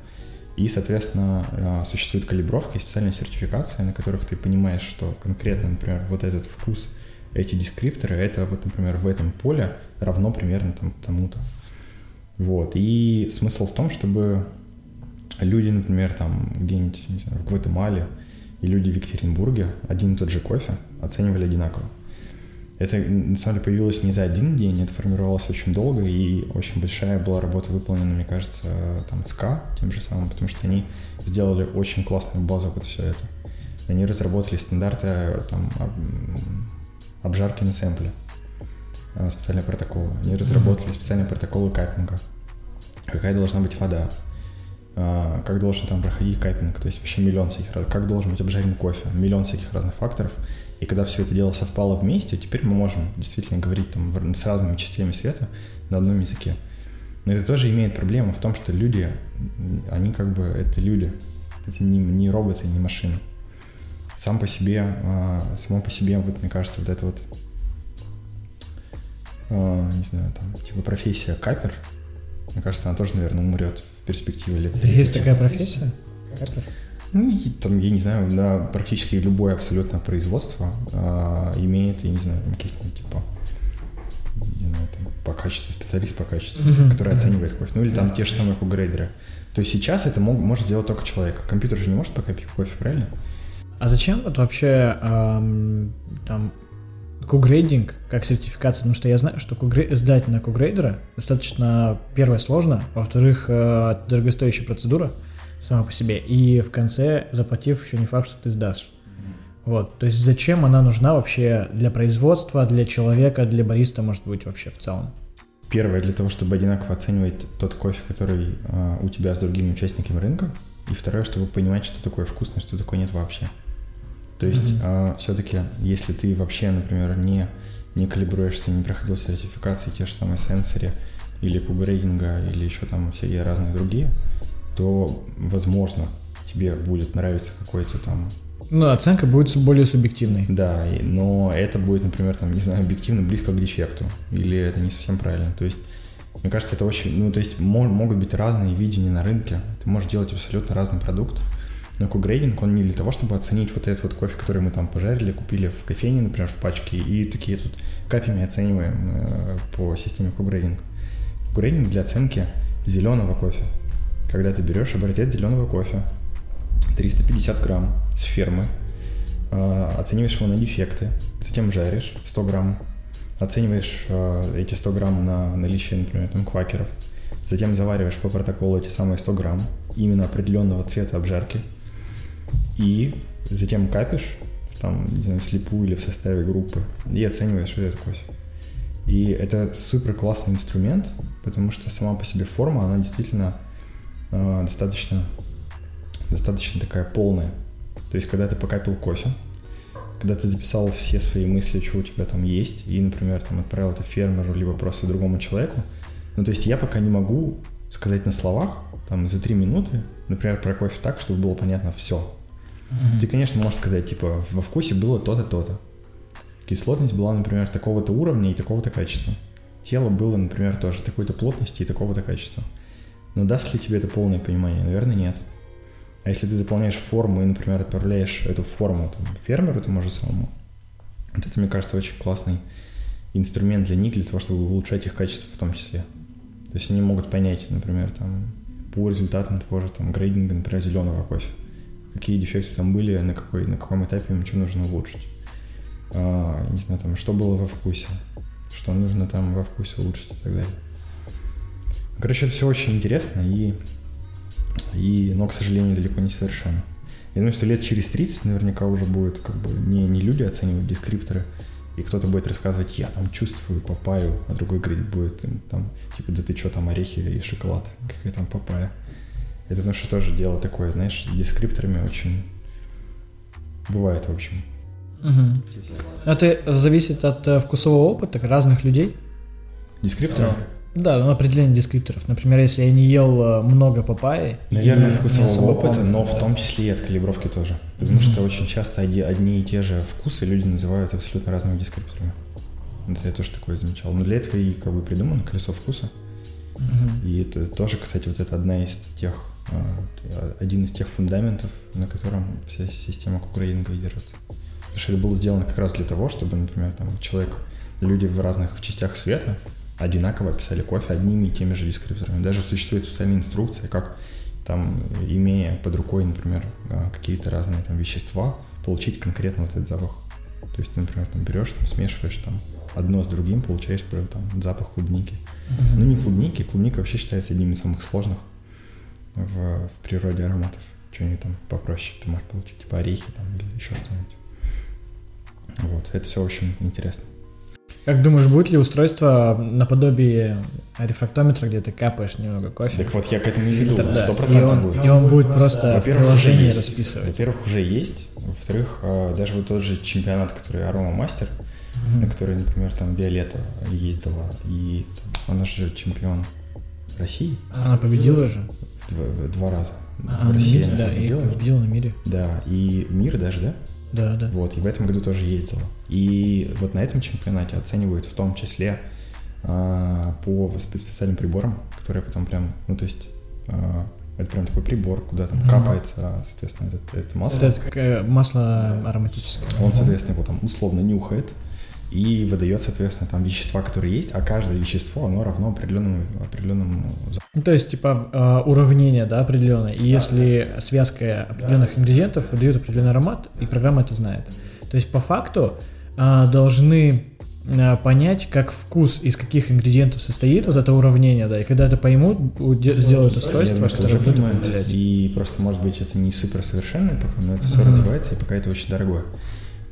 И, соответственно, а, существует калибровка и специальная сертификация, на которых ты понимаешь, что конкретно, например, вот этот вкус, эти дескрипторы, это вот, например, в этом поле равно примерно там, тому-то. Вот. И смысл в том, чтобы люди, например, там где-нибудь, не знаю, в Гватемале и люди в Екатеринбурге один и тот же кофе оценивали одинаково. Это, на самом деле, появилось не за один день, это формировалось очень долго, и очень большая была работа выполнена, мне кажется, там, СКА тем же самым, потому что они сделали очень классную базу под все это. Они разработали стандарты там, обжарки на сэмпле, а, специальные протоколы. Они разработали специальные протоколы капинга. Какая должна быть вода, а, как должен там проходить капинг, то есть вообще миллион всяких раз- как должен быть обжарен кофе, миллион всяких разных факторов. И когда все это дело совпало вместе, теперь мы можем действительно говорить там с разными частями света на одном языке. Но это тоже имеет проблему в том, что люди, они как бы, это люди, это не, не роботы, не машины. Сам по себе, а, само по себе, вот мне кажется, вот это вот, а, не знаю, там, типа профессия капер, мне кажется, она тоже, наверное, умрет в перспективе лет Есть 30. такая профессия? Капер? Ну, и там, я не знаю, на практически любое абсолютно производство а, имеет, я не знаю, каких-нибудь, типа, не знаю, там, по качеству, специалист по качеству, Мгм. который оценивает кофе. Ну, или там те же самые кугрейдеры. То есть сейчас это мог- может сделать только человек. Компьютер же не может пока пить кофе, правильно? А зачем вот вообще ам, там кугрейдинг как сертификация? Потому что я знаю, что кугре- сдать на кугрейдера достаточно, первое, сложно, во-вторых, э, дорогостоящая процедура сама по себе, и в конце, заплатив, еще не факт, что ты сдашь. Вот, то есть зачем она нужна вообще для производства, для человека, для бариста, может быть, вообще в целом? Первое, для того, чтобы одинаково оценивать тот кофе, который а, у тебя с другими участниками рынка. И второе, чтобы понимать, что такое вкусно, что такое нет вообще. То есть Мгм. все-таки, если ты вообще, например, не, не калибруешься, не проходил сертификации, те же самые сенсори или кубрейдинга, или еще там всякие разные другие, то, возможно, тебе будет нравиться какой-то там Ну, оценка будет более субъективной. да, но это будет, например, там, не знаю, объективно близко к дефекту, или это не совсем правильно. То есть, мне кажется, это очень, ну, то есть мо- могут быть разные видения на рынке. Ты можешь делать абсолютно разный продукт. Но кугрейдинг, он не для того, чтобы оценить вот этот вот кофе, который мы там пожарили, купили в кофейне, например, в пачке, и такие тут капями оцениваем э, по системе кугрейдинг. Кугрейдинг для оценки зеленого кофе. Когда ты берешь образец зеленого кофе, 350 грамм с фермы, э, оцениваешь его на дефекты, затем жаришь 100 грамм, оцениваешь э, эти 100 грамм на наличие, например, там квакеров, затем завариваешь по протоколу эти самые 100 грамм именно определенного цвета обжарки, и затем капишь, там, не знаю, вслепую или в составе группы, и оцениваешь, что это кофе. И это супер классный инструмент, потому что сама по себе форма, она действительно достаточно, достаточно такая полная. То есть, когда ты покапил кофе, когда ты записал все свои мысли, что у тебя там есть, и, например, там отправил это фермеру, либо просто другому человеку, ну, то есть я пока не могу сказать на словах, там, за три минуты, например, про кофе так, чтобы было понятно все. Ты, конечно, можешь сказать, типа, во вкусе было то-то, то-то. Кислотность была, например, такого-то уровня и такого-то качества. Тело было, например, тоже такой-то плотности и такого-то качества. Но даст ли тебе это полное понимание? Наверное, нет. А если ты заполняешь форму и, например, отправляешь эту форму там, фермеру тому же самому, вот это, мне кажется, очень классный инструмент для них, для того, чтобы улучшать их качество в том числе. То есть они могут понять, например, там, по результатам того же там грейдинга, например, зеленого кофе, какие дефекты там были, на, какой, на каком этапе им что нужно улучшить. А, не знаю, там, что было во вкусе, что нужно там во вкусе улучшить и так далее. Короче, это все очень интересно, и, и, но, к сожалению, далеко не совершенно. Я думаю, что лет через 30 наверняка уже будет как бы не, не люди оценивать дескрипторы, и кто-то будет рассказывать, я там чувствую папаю, а другой говорит будет там, типа, да ты что там, орехи и шоколад, какая там папая. Это потому что тоже дело такое, знаешь, с дескрипторами очень бывает, в общем. Угу. Это зависит от э, вкусового опыта разных людей? Дескрипторы? Да, ну, определение дескрипторов. Например, если я не ел э, много папайи... Наверное, от вкусового опыта, но в том числе и от калибровки тоже. Потому mm-hmm. что очень часто одни, одни и те же вкусы люди называют абсолютно разными дескрипторами. Это я тоже такое замечал. Но для этого и как бы придумано колесо вкуса. Mm-hmm. И это тоже, кстати, вот это одна из тех, а, один из тех фундаментов, на котором вся система кукурейдинга держится. Потому что это было сделано как раз для того, чтобы, например, там человек, люди в разных частях света одинаково писали кофе одними и теми же дескрипторами. Даже существует специальная инструкция, как там, имея под рукой, например, а, какие-то разные там вещества, получить конкретно вот этот запах. То есть ты, например, там берешь, там, смешиваешь там одно с другим, получаешь например, там запах клубники. Uh-huh. Ну не клубники, клубника вообще считается одним из самых сложных в, в природе ароматов. Что-нибудь там попроще ты можешь получить, типа орехи там или еще что-нибудь. Вот, это все очень интересно. Как думаешь, будет ли устройство наподобие рефрактометра, где ты капаешь немного кофе? Так вот, я к этому и веду, сто процентов будет. И он будет просто в приложении расписывать. Во-первых, уже есть. Во-вторых, а, даже вот тот же чемпионат, который Арома Мастер, на который, например, там Виолетта ездила, и она же чемпион России. Она победила же? Два, два раза. А, в России мире, да, победила. и победила на мире. Да, и мир даже, да? Да, да. Вот, и в этом году тоже ездила. И вот на этом чемпионате оценивают в том числе а, по специальным приборам, которые потом прям, ну то есть а, это прям такой прибор, куда там mm-hmm. капается, соответственно, это, это масло. Это, это масло ароматическое. Он, соответственно, его там условно нюхает, и выдает, соответственно, там вещества, которые есть, а каждое вещество, оно равно определенному, определенному... Ну, то есть, типа, э, уравнение, да, определенное. И если связка определенных ингредиентов выдает определенный аромат, и программа это знает. То есть, по факту, э, должны э, понять, как вкус из каких ингредиентов состоит, вот это уравнение, да, и когда это поймут, сделают устройство, думаю, которое будет определять. И просто, может быть, это не супер совершенное пока, но это все развивается, и пока это очень дорогое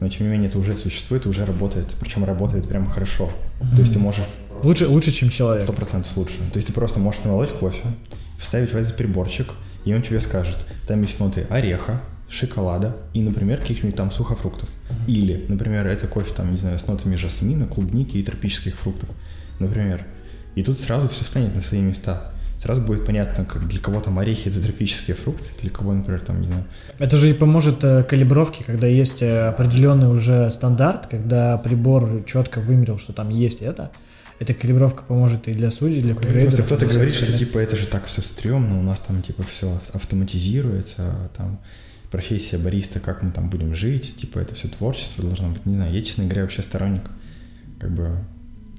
но тем не менее это уже существует и уже работает, причем работает прям хорошо. Mm-hmm. То есть ты можешь... Лучше, лучше, чем человек. Сто процентов лучше. То есть ты просто можешь намолоть кофе, вставить в этот приборчик, и он тебе скажет, там есть ноты ореха, шоколада и, например, каких-нибудь там сухофруктов. Mm-hmm. Или, например, это кофе там, не знаю, с нотами жасмина, клубники и тропических фруктов. Например. И тут сразу все встанет на свои места сразу будет понятно, как для кого там орехи это тропические фрукты, для кого, например, там, не знаю. Это же и поможет э, калибровке, когда есть э, определенный уже стандарт, когда прибор четко вымерил, что там есть это. Эта калибровка поможет и для судей, и для кугрейдеров. Просто кто-то говорит, что типа это же так все стрёмно, у нас там типа все автоматизируется, там профессия бариста, как мы там будем жить, типа это все творчество должно быть. Не знаю, я, честно говоря, вообще сторонник как бы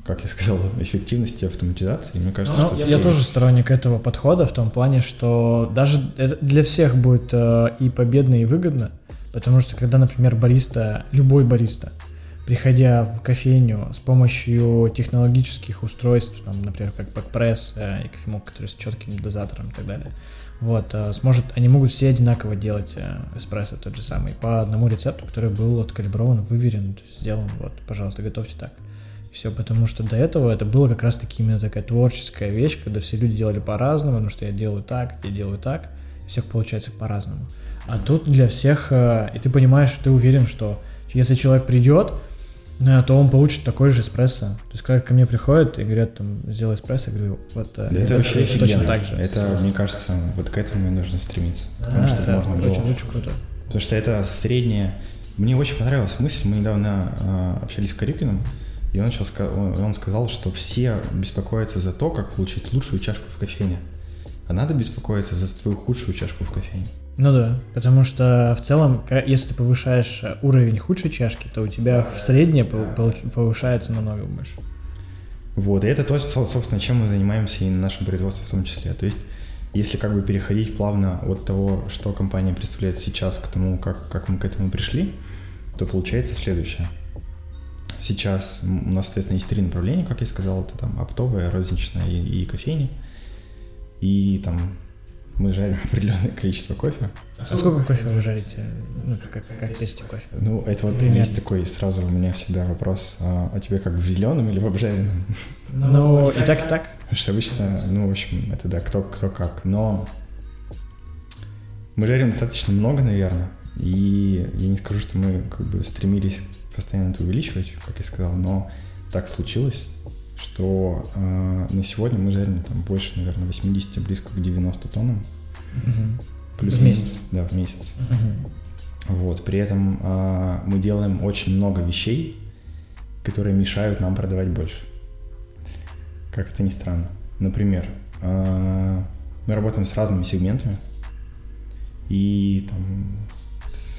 как я сказал, эффективности автоматизации. Мне кажется, ну, что я, я тоже сторонник этого подхода в том плане, что даже для всех будет э, и победно, и выгодно, потому что когда, например, бариста, любой бариста, приходя в кофейню с помощью технологических устройств, там, например, как бэкпресс э, и кофемок, который с четким дозатором и так далее, вот, э, сможет, они могут все одинаково делать э, эспрессо тот же самый, по одному рецепту, который был откалиброван, выверен, сделан, вот, пожалуйста, готовьте так все, потому что до этого это было как раз-таки именно такая творческая вещь, когда все люди делали по-разному, потому что я делаю так, я делаю так, всех получается по-разному. А тут для всех, э, и ты понимаешь, ты уверен, что если человек придет, э, то он получит такой же эспрессо. То есть, когда ко мне приходят и говорят, там, сделай эспрессо, я говорю, вот э, да это, это вообще офигенно. точно так же. Это, мне кажется, вот к этому и нужно стремиться. Потому что это можно очень, было... очень круто. Потому что это среднее. Мне очень понравилась мысль, мы недавно э, общались с Карипином, и он, начал, он сказал, что все беспокоятся за то, как получить лучшую чашку в кофейне. А надо беспокоиться за твою худшую чашку в кофейне. Ну да, потому что в целом, если ты повышаешь э, уровень худшей чашки, то у тебя в среднее повышается намного больше. Вот, и это то, собственно, чем мы занимаемся и на нашем производстве в том числе. То есть, если как бы переходить плавно от того, что компания представляет сейчас, к тому, как, как мы к этому пришли, то получается следующее. Сейчас у нас, соответственно, есть три направления, как я сказал, это там оптовая, розничная и, и кофейни. И там мы жарим определенное количество кофе. А сколько кофе вы жарите? Ну, как, как тесте кофе? Ну, это вот Примерно. есть такой, сразу у меня всегда вопрос, а, а тебе как в зеленом или в обжаренном? Ну, ну и так, и так. Потому что обычно, ну, в общем, это да, кто, кто как. Но мы жарим достаточно много, наверное. И я не скажу, что мы как бы стремились постоянно это увеличивать, как я сказал, но так случилось что э, на сегодня мы жарим там больше, наверное, 80, близко к 90 тоннам. Угу. Плюс в месяц. месяц. Да, в месяц. Угу. Вот, при этом э, мы делаем очень много вещей, которые мешают нам продавать больше. Как это ни странно. Например, э, мы работаем с разными сегментами и там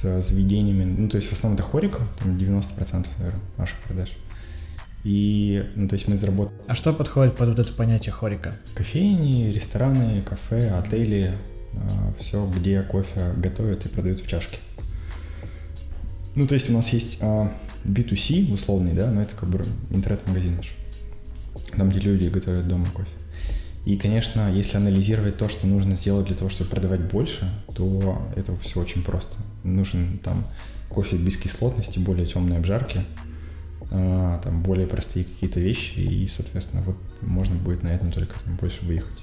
с заведениями, ну, то есть в основном это хорика, там 90% наверное, наших продаж. И, ну, то есть мы заработали... А что подходит под вот это понятие хорика? Кофейни, рестораны, кафе, отели, а, все, где кофе готовят и продают в чашке. Ну, то есть у нас есть B2C условный, да, но это как бы интернет-магазин наш. Там, где люди готовят дома кофе. И, конечно, если анализировать то, что нужно сделать для того, чтобы продавать больше, то это все очень просто. Нужен там кофе без кислотности, более темной обжарки – а, там более простые какие-то вещи, и, соответственно, вот можно будет на этом только там, больше выехать.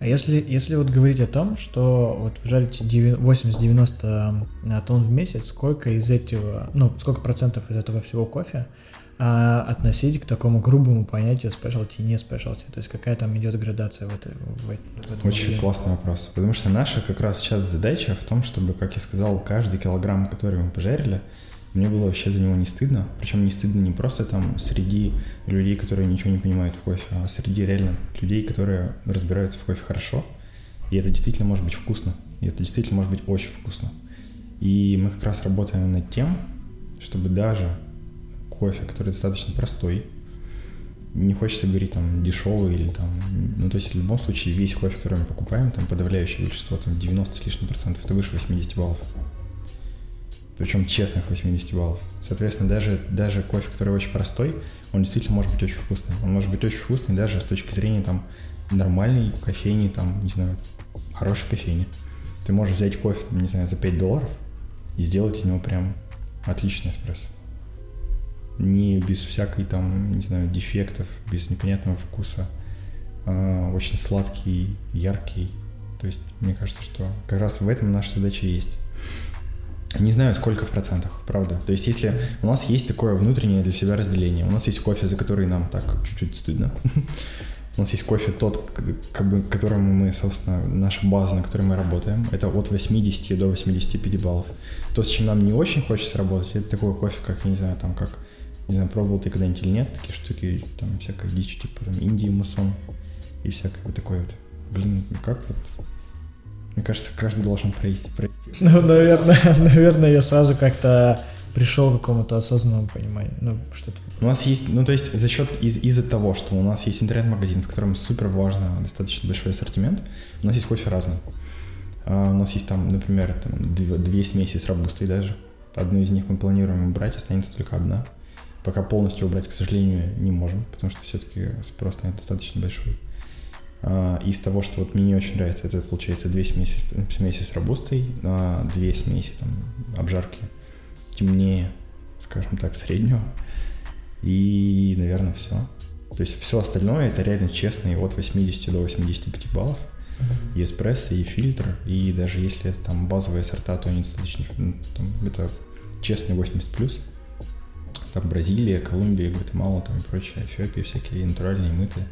А если, если вот говорить о том, что вот вы жарите 80-90 э, тонн в месяц, сколько из этого, ну, сколько процентов из этого всего кофе а, относить к такому грубому понятию specialty и не specialty? То есть какая там идет градация в, этой, в, в этом? Очень деле? классный вопрос. Потому что наша как раз сейчас задача в том, чтобы, как я сказал, каждый килограмм, который мы пожарили, мне было вообще за него не стыдно. Причем не стыдно не просто там среди людей, которые ничего не понимают в кофе, а среди реально людей, которые разбираются в кофе хорошо. И это действительно может быть вкусно. И это действительно может быть очень вкусно. И мы как раз работаем над тем, чтобы даже кофе, который достаточно простой, не хочется говорить там дешевый или там, ну то есть в любом случае весь кофе, который мы покупаем, там подавляющее большинство, там 90 с лишним процентов, это выше 80 баллов причем честных 80 баллов. Соответственно, даже, даже кофе, который очень простой, он действительно может быть очень вкусный. Он может быть очень вкусный даже с точки зрения там нормальной кофейни, там, не знаю, хорошей кофейни. Ты можешь взять кофе, там, не знаю, за 5 долларов и сделать из него прям отличный эспрессо. Не без всякой там, не знаю, дефектов, без непонятного вкуса. А, очень сладкий, яркий. То есть, мне кажется, что как раз в этом наша задача есть. Не знаю, сколько в процентах, правда. То есть, если у нас есть такое внутреннее для себя разделение, у нас есть кофе, за который нам так чуть-чуть стыдно. У нас есть кофе тот, как бы, которому мы, собственно, наша база, на которой мы работаем, это от 80 до 85 баллов. То, с чем нам не очень хочется работать, это такой кофе, как, я не знаю, там, как, не знаю, пробовал ты когда-нибудь или нет, такие штуки, там, всякая дичь, типа, там, Индии, мусон и всякое вот такое вот. Блин, как вот мне кажется, каждый должен пройти. пройти. Ну, наверное, наверное, я сразу как-то пришел к какому-то осознанному пониманию. Ну, что-то. У нас есть, ну, то есть за счет из, из-за того, что у нас есть интернет-магазин, в котором супер важно достаточно большой ассортимент, у нас есть кофе разный. Uh, у нас есть там, например, там, две, две смеси с робустой даже. Одну из них мы планируем убрать, останется только одна. Пока полностью убрать, к сожалению, не можем, потому что все-таки спрос на достаточно большой. А, из того, что вот мне не очень нравится, это получается две смеси, смеси с робустой, а, две смеси там обжарки темнее, скажем так, среднего. И, наверное, все. То есть все остальное это реально честно, и от 80 до 85 баллов. И эспрессо, и фильтр, и даже если это там базовые сорта, то они достаточно, ну, там, это честный 80+. плюс. Там Бразилия, Колумбия, Гватемала, там и прочее, Эфиопия, всякие натуральные мытые.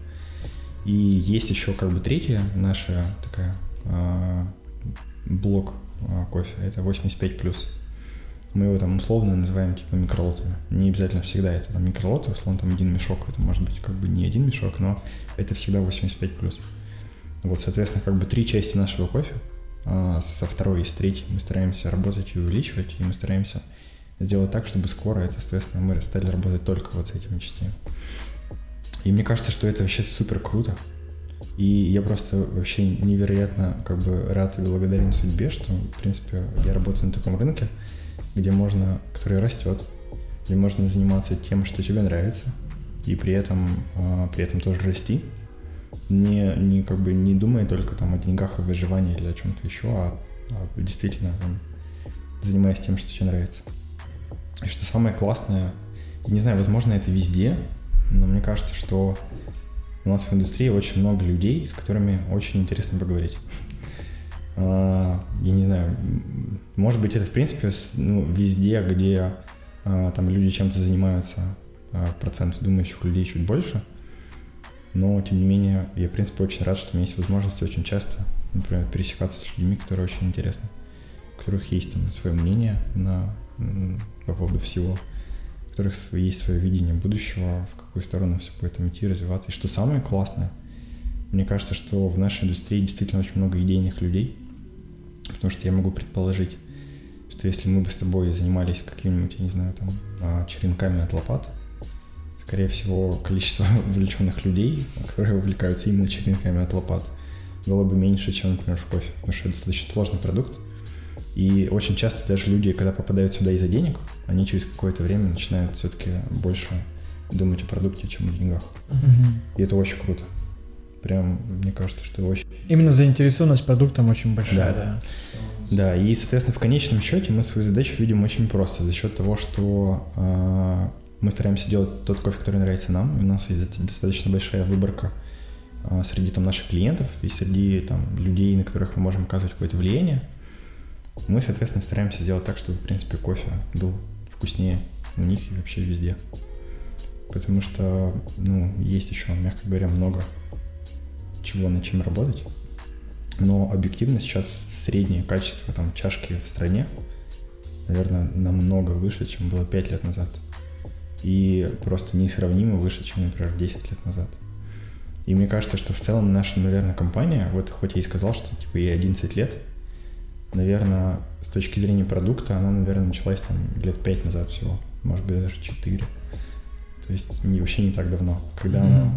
И есть еще как бы третья наша такая э, блок э, кофе, это 85 плюс. Мы его там условно называем типа микролотами. Не обязательно всегда это там микролоты, условно там один мешок, это может быть как бы не один мешок, но это всегда 85 плюс. Вот, соответственно, как бы три части нашего кофе. а со второй и с третьей мы стараемся работать и увеличивать, и мы стараемся сделать так, чтобы скоро это, соответственно, мы стали работать только вот с этими частями. И мне кажется, что это вообще супер круто. И я просто вообще невероятно как бы рад и благодарен судьбе, что, в принципе, я работаю на таком рынке, где можно, который растет, где можно заниматься тем, что тебе нравится, и при этом, а, при этом тоже расти, не, не, как бы, не думая только там о деньгах, о выживании или о чем-то еще, а, а действительно там, занимаясь тем, что тебе нравится. И что самое классное, не знаю, возможно, это везде, но мне кажется, что у нас в индустрии очень много людей, с которыми очень интересно поговорить. А, я не знаю, может быть, это, в принципе, ну, везде, где а, там люди чем-то занимаются, а, процент думающих людей чуть больше – но, тем не менее, я, в принципе, очень рад, что у меня есть возможность очень часто, например, пересекаться с людьми, которые очень интересны, у которых есть там свое мнение на, по поводу всего, у которых есть свое видение будущего, в какую сторону все будет идти, развиваться. И что самое классное, мне кажется, что в нашей индустрии действительно очень много идейных людей, потому что я могу предположить, что если мы бы с тобой занимались какими-нибудь, я не знаю, там, а, черенками от лопат, скорее всего, количество увлеченных людей, которые увлекаются именно черенками от лопат, было бы меньше, чем, например, в кофе, потому что это достаточно сложный продукт. И очень часто даже люди, когда попадают сюда из-за денег, они через какое-то время начинают все-таки больше думать о продукте, чем о деньгах. Угу. И это очень круто. Прям, мне кажется, что очень... Именно заинтересованность продуктом очень большая, да. Да, да и, соответственно, в конечном счете мы свою задачу видим очень просто. За счет того, что э, мы стараемся делать тот кофе, который нравится нам. У нас есть достаточно большая выборка а, среди там, наших клиентов и среди там, людей, на которых мы можем оказывать какое-то влияние. Мы, соответственно, стараемся сделать так, чтобы, в принципе, кофе был вкуснее у них и вообще везде. Потому что, ну, есть еще, мягко говоря, много чего над чем работать. Но объективно сейчас среднее качество там чашки в стране, наверное, намного выше, чем было 5 лет назад и просто несравнимо выше, чем, например, 10 лет назад. И мне кажется, что в целом наша, наверное, компания, вот хоть я и сказал, что типа ей 11 лет, наверное, с точки зрения продукта, она, наверное, началась там лет 5 назад всего, может быть, даже 4. То есть не, вообще не так давно. Когда mm-hmm.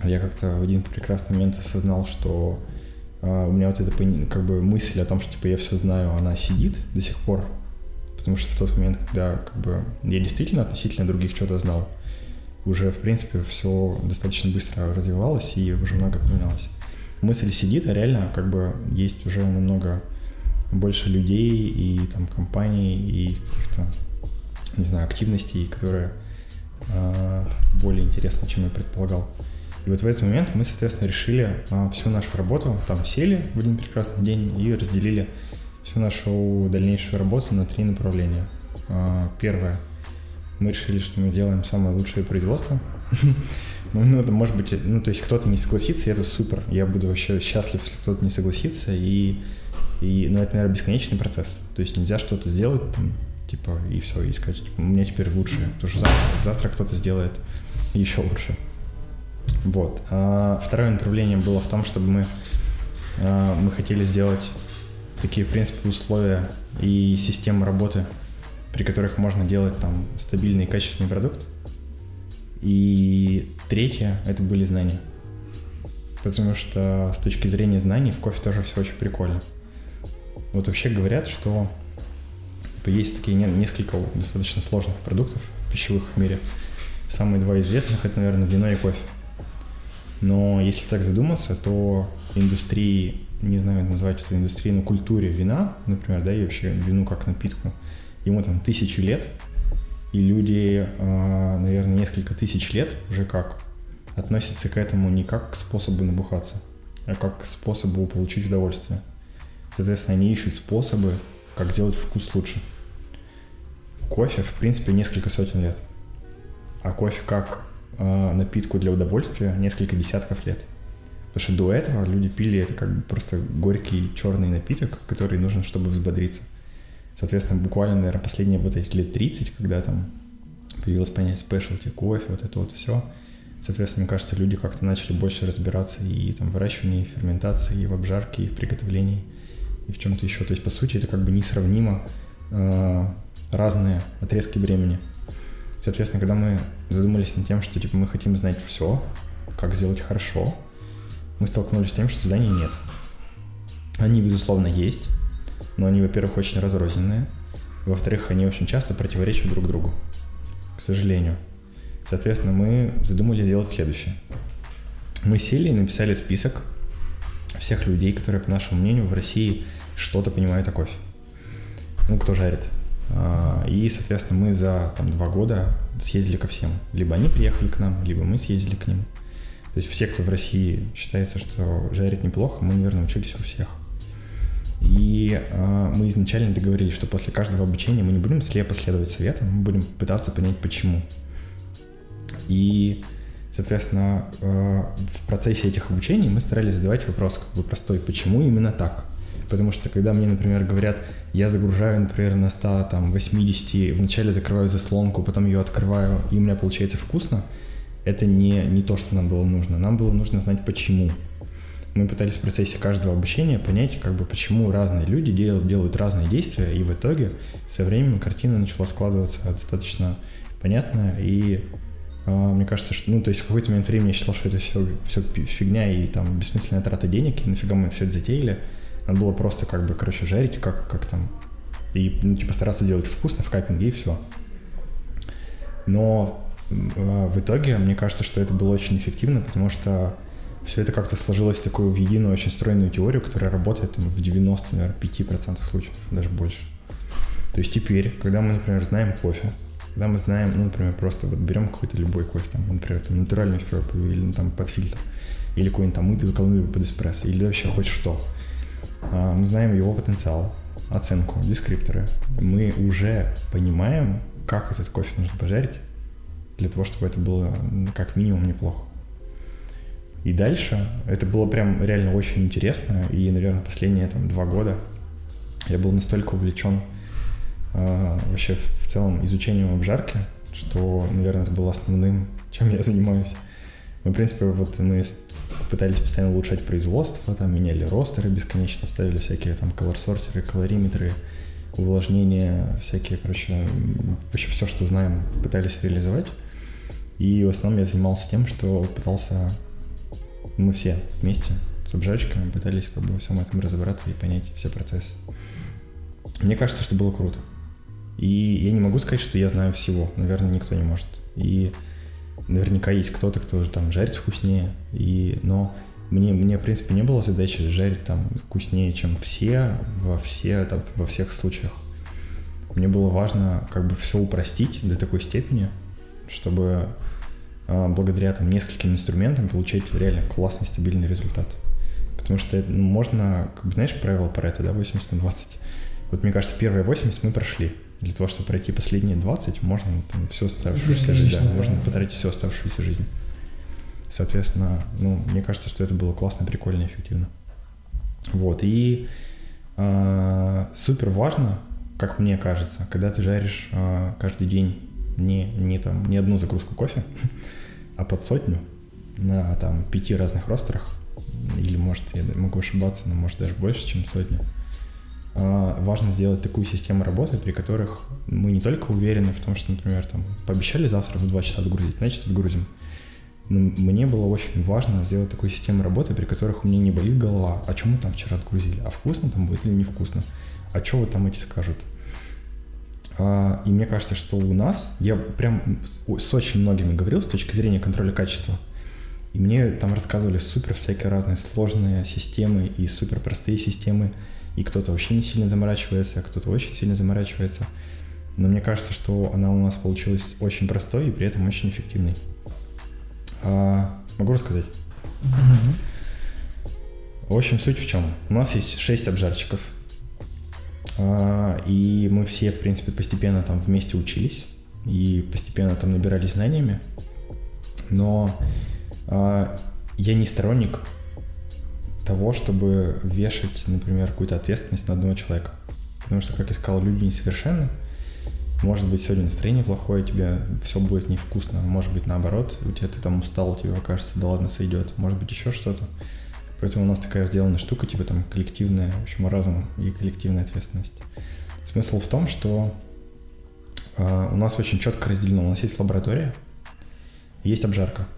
она, я как-то в один прекрасный момент осознал, что а, у меня вот эта как бы мысль о том, что типа я все знаю, она сидит до сих пор потому что в тот момент, когда как бы я действительно относительно других что-то знал, уже, в принципе, все достаточно быстро развивалось и уже много поменялось. Мысль сидит, а реально как бы есть уже намного больше людей и там компаний и каких-то, не знаю, активностей, которые э, более интересны, чем я предполагал. И вот в этот момент мы, соответственно, решили э, всю нашу работу, там сели в один прекрасный день и разделили всю нашу дальнейшую работу на три направления. А, первое. Мы решили, что мы делаем самое лучшее производство. Ну, ну, это может быть, ну, то есть кто-то не согласится, и это супер. Я буду вообще счастлив, если кто-то не согласится, и, и, ну, это, наверное, бесконечный процесс. То есть нельзя что-то сделать, там, типа, и все, и сказать, типа, у меня теперь лучше, потому что завтра, завтра кто-то сделает еще лучше. Вот. А второе направление было в том, чтобы мы, а, мы хотели сделать такие, в принципе, условия и системы работы, при которых можно делать там стабильный и качественный продукт. И третье — это были знания. Потому что с точки зрения знаний в кофе тоже все очень прикольно. Вот вообще говорят, что типа, есть такие несколько достаточно сложных продуктов пищевых в мире. Самые два известных — это, наверное, вино и кофе. Но если так задуматься, то индустрии не знаю, назвать это индустрией, но культуре вина, например, да, и вообще вину как напитку, ему там тысячи лет, и люди, а, наверное, несколько тысяч лет уже как относятся к этому не как к способу набухаться, а как к способу получить удовольствие. Соответственно, они ищут способы, как сделать вкус лучше. Кофе, в принципе, несколько сотен лет. А кофе как э, напитку для удовольствия несколько десятков лет. Потому что до этого люди пили это как бы просто горький черный напиток, который нужен, чтобы взбодриться. Соответственно, буквально, наверное, последние вот эти лет 30, когда там появилось понятие спешлти, кофе, вот это вот все. Соответственно, мне кажется, люди как-то начали больше разбираться и там выращивании, и ферментации, и в обжарке, и в приготовлении. И в чем-то еще. То есть, по сути, это как бы несравнимо э, разные отрезки времени. Соответственно, когда мы задумались над тем, что типа мы хотим знать все, как сделать хорошо, мы столкнулись с тем, что зданий нет. Они, безусловно, есть, но они, во-первых, очень разрозненные, во-вторых, они очень часто противоречат друг другу, к сожалению. Соответственно, мы задумали сделать следующее. Мы сели и написали список всех людей, которые, по нашему мнению, в России что-то понимают о кофе. Ну, кто жарит. А, и, соответственно, мы за там, два года съездили ко всем. Либо они приехали к нам, либо мы съездили к ним. То есть все, кто в России считается, что жарит неплохо, мы, наверное, учились у всех. И э, мы изначально договорились, что после каждого обучения мы не будем слепо следовать советам, мы будем пытаться понять, почему. И, соответственно, э, в процессе этих обучений мы старались задавать вопрос как бы простой, почему именно так? Потому что когда мне, например, говорят, я загружаю, например, на 100, там, 80, вначале закрываю заслонку, потом ее открываю, и у меня получается вкусно, это не, не то, что нам было нужно. Нам было нужно знать, почему. Мы пытались в процессе каждого обучения понять, как бы, почему разные люди делают, делают разные действия, и в итоге со временем картина начала складываться достаточно понятно, и мне кажется, что, ну, то есть в какой-то момент времени я считал, что это все, все фигня и там бессмысленная трата денег, и нафига мы все это затеяли. Надо было просто как бы, короче, жарить, как, как там, и, ну, типа, стараться делать вкусно в капинге, и все. Но э, в итоге, мне кажется, что это было очень эффективно, потому что все это как-то сложилось в такую в единую, очень стройную теорию, которая работает там, в 90, наверное, 5% случаев, даже больше. То есть теперь, когда мы, например, знаем кофе, когда мы знаем, ну, например, просто вот берем какой-то любой кофе, там, например, там, натуральный ферп или ну, там под фильтр, или какой-нибудь там мытый колумбию под эспрессо, или вообще хоть что. А, мы знаем его потенциал, оценку, дескрипторы. Мы уже понимаем, как этот кофе нужно пожарить, для того, чтобы это было как минимум неплохо. И дальше это было прям реально очень интересно. И, наверное, последние там два года я был настолько увлечен вообще в целом изучением обжарки, что, наверное, это было основным, чем я занимаюсь. Мы, в принципе, вот мы пытались постоянно улучшать производство, там меняли ростеры бесконечно, ставили всякие там колор-сортеры, колориметры, увлажнения, всякие, короче, вообще все, что знаем, пытались реализовать. И в основном я занимался тем, что пытался, мы все вместе с обжарщиками пытались как бы во всем этом разобраться и понять все процессы. Мне кажется, что было круто. И я не могу сказать, что я знаю всего. Наверное, никто не может. И наверняка есть кто-то, кто там жарит вкуснее. И, но мне, мне, в принципе, не было задачи жарить там вкуснее, чем все во, все, там, во всех случаях. Мне было важно как бы все упростить до такой степени, чтобы а, благодаря там нескольким инструментам получать реально классный, стабильный результат. Потому что ну, можно, как бы, знаешь, правило Паретта, да, 80 на 20. Вот мне кажется, первые 80 мы прошли. Для того, чтобы пройти последние 20, можно там, всю оставшуюся жизнь, да, можно потратить всю оставшуюся жизнь. Соответственно, ну, мне кажется, что это было классно, прикольно, эффективно. Вот, и э, супер важно, как мне кажется, когда ты жаришь э, каждый день не, не, там, не одну загрузку кофе, а под сотню на там пяти разных ростерах, или может, я могу ошибаться, но может даже больше, чем сотня, а, важно сделать такую систему работы, при которых мы не только уверены в том, что, например, там, пообещали завтра в 2 часа отгрузить, значит, отгрузим. Но мне было очень важно сделать такую систему работы, при которых у меня не болит голова, а чем мы там вчера отгрузили, а вкусно там будет или невкусно, а что вот там эти скажут. А, и мне кажется, что у нас, я прям с очень многими говорил с точки зрения контроля качества, и мне там рассказывали супер всякие разные сложные системы и супер простые системы, и кто-то вообще не сильно заморачивается, а кто-то очень сильно заморачивается. Но мне кажется, что она у нас получилась очень простой и при этом очень эффективной. А, могу рассказать? В общем, суть в чем? У нас есть 6 обжарщиков, а, и мы все, в принципе, постепенно там вместе учились и постепенно там набирались знаниями. Но а, я не сторонник того, чтобы вешать, например, какую-то ответственность на одного человека. Потому что, как я сказал, люди несовершенны. Может быть, сегодня настроение плохое, тебе все будет невкусно. Может быть, наоборот, у тебя ты там устал, тебе кажется, да ладно, сойдет. Может быть, еще что-то. Поэтому у нас такая сделана штука, типа там коллективная, в общем, разум и коллективная ответственность. Смысл в том, что э, у нас очень четко разделено. У нас есть лаборатория, есть обжарка –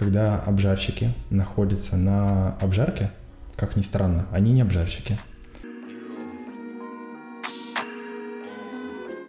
когда обжарщики находятся на обжарке, как ни странно, они не обжарщики.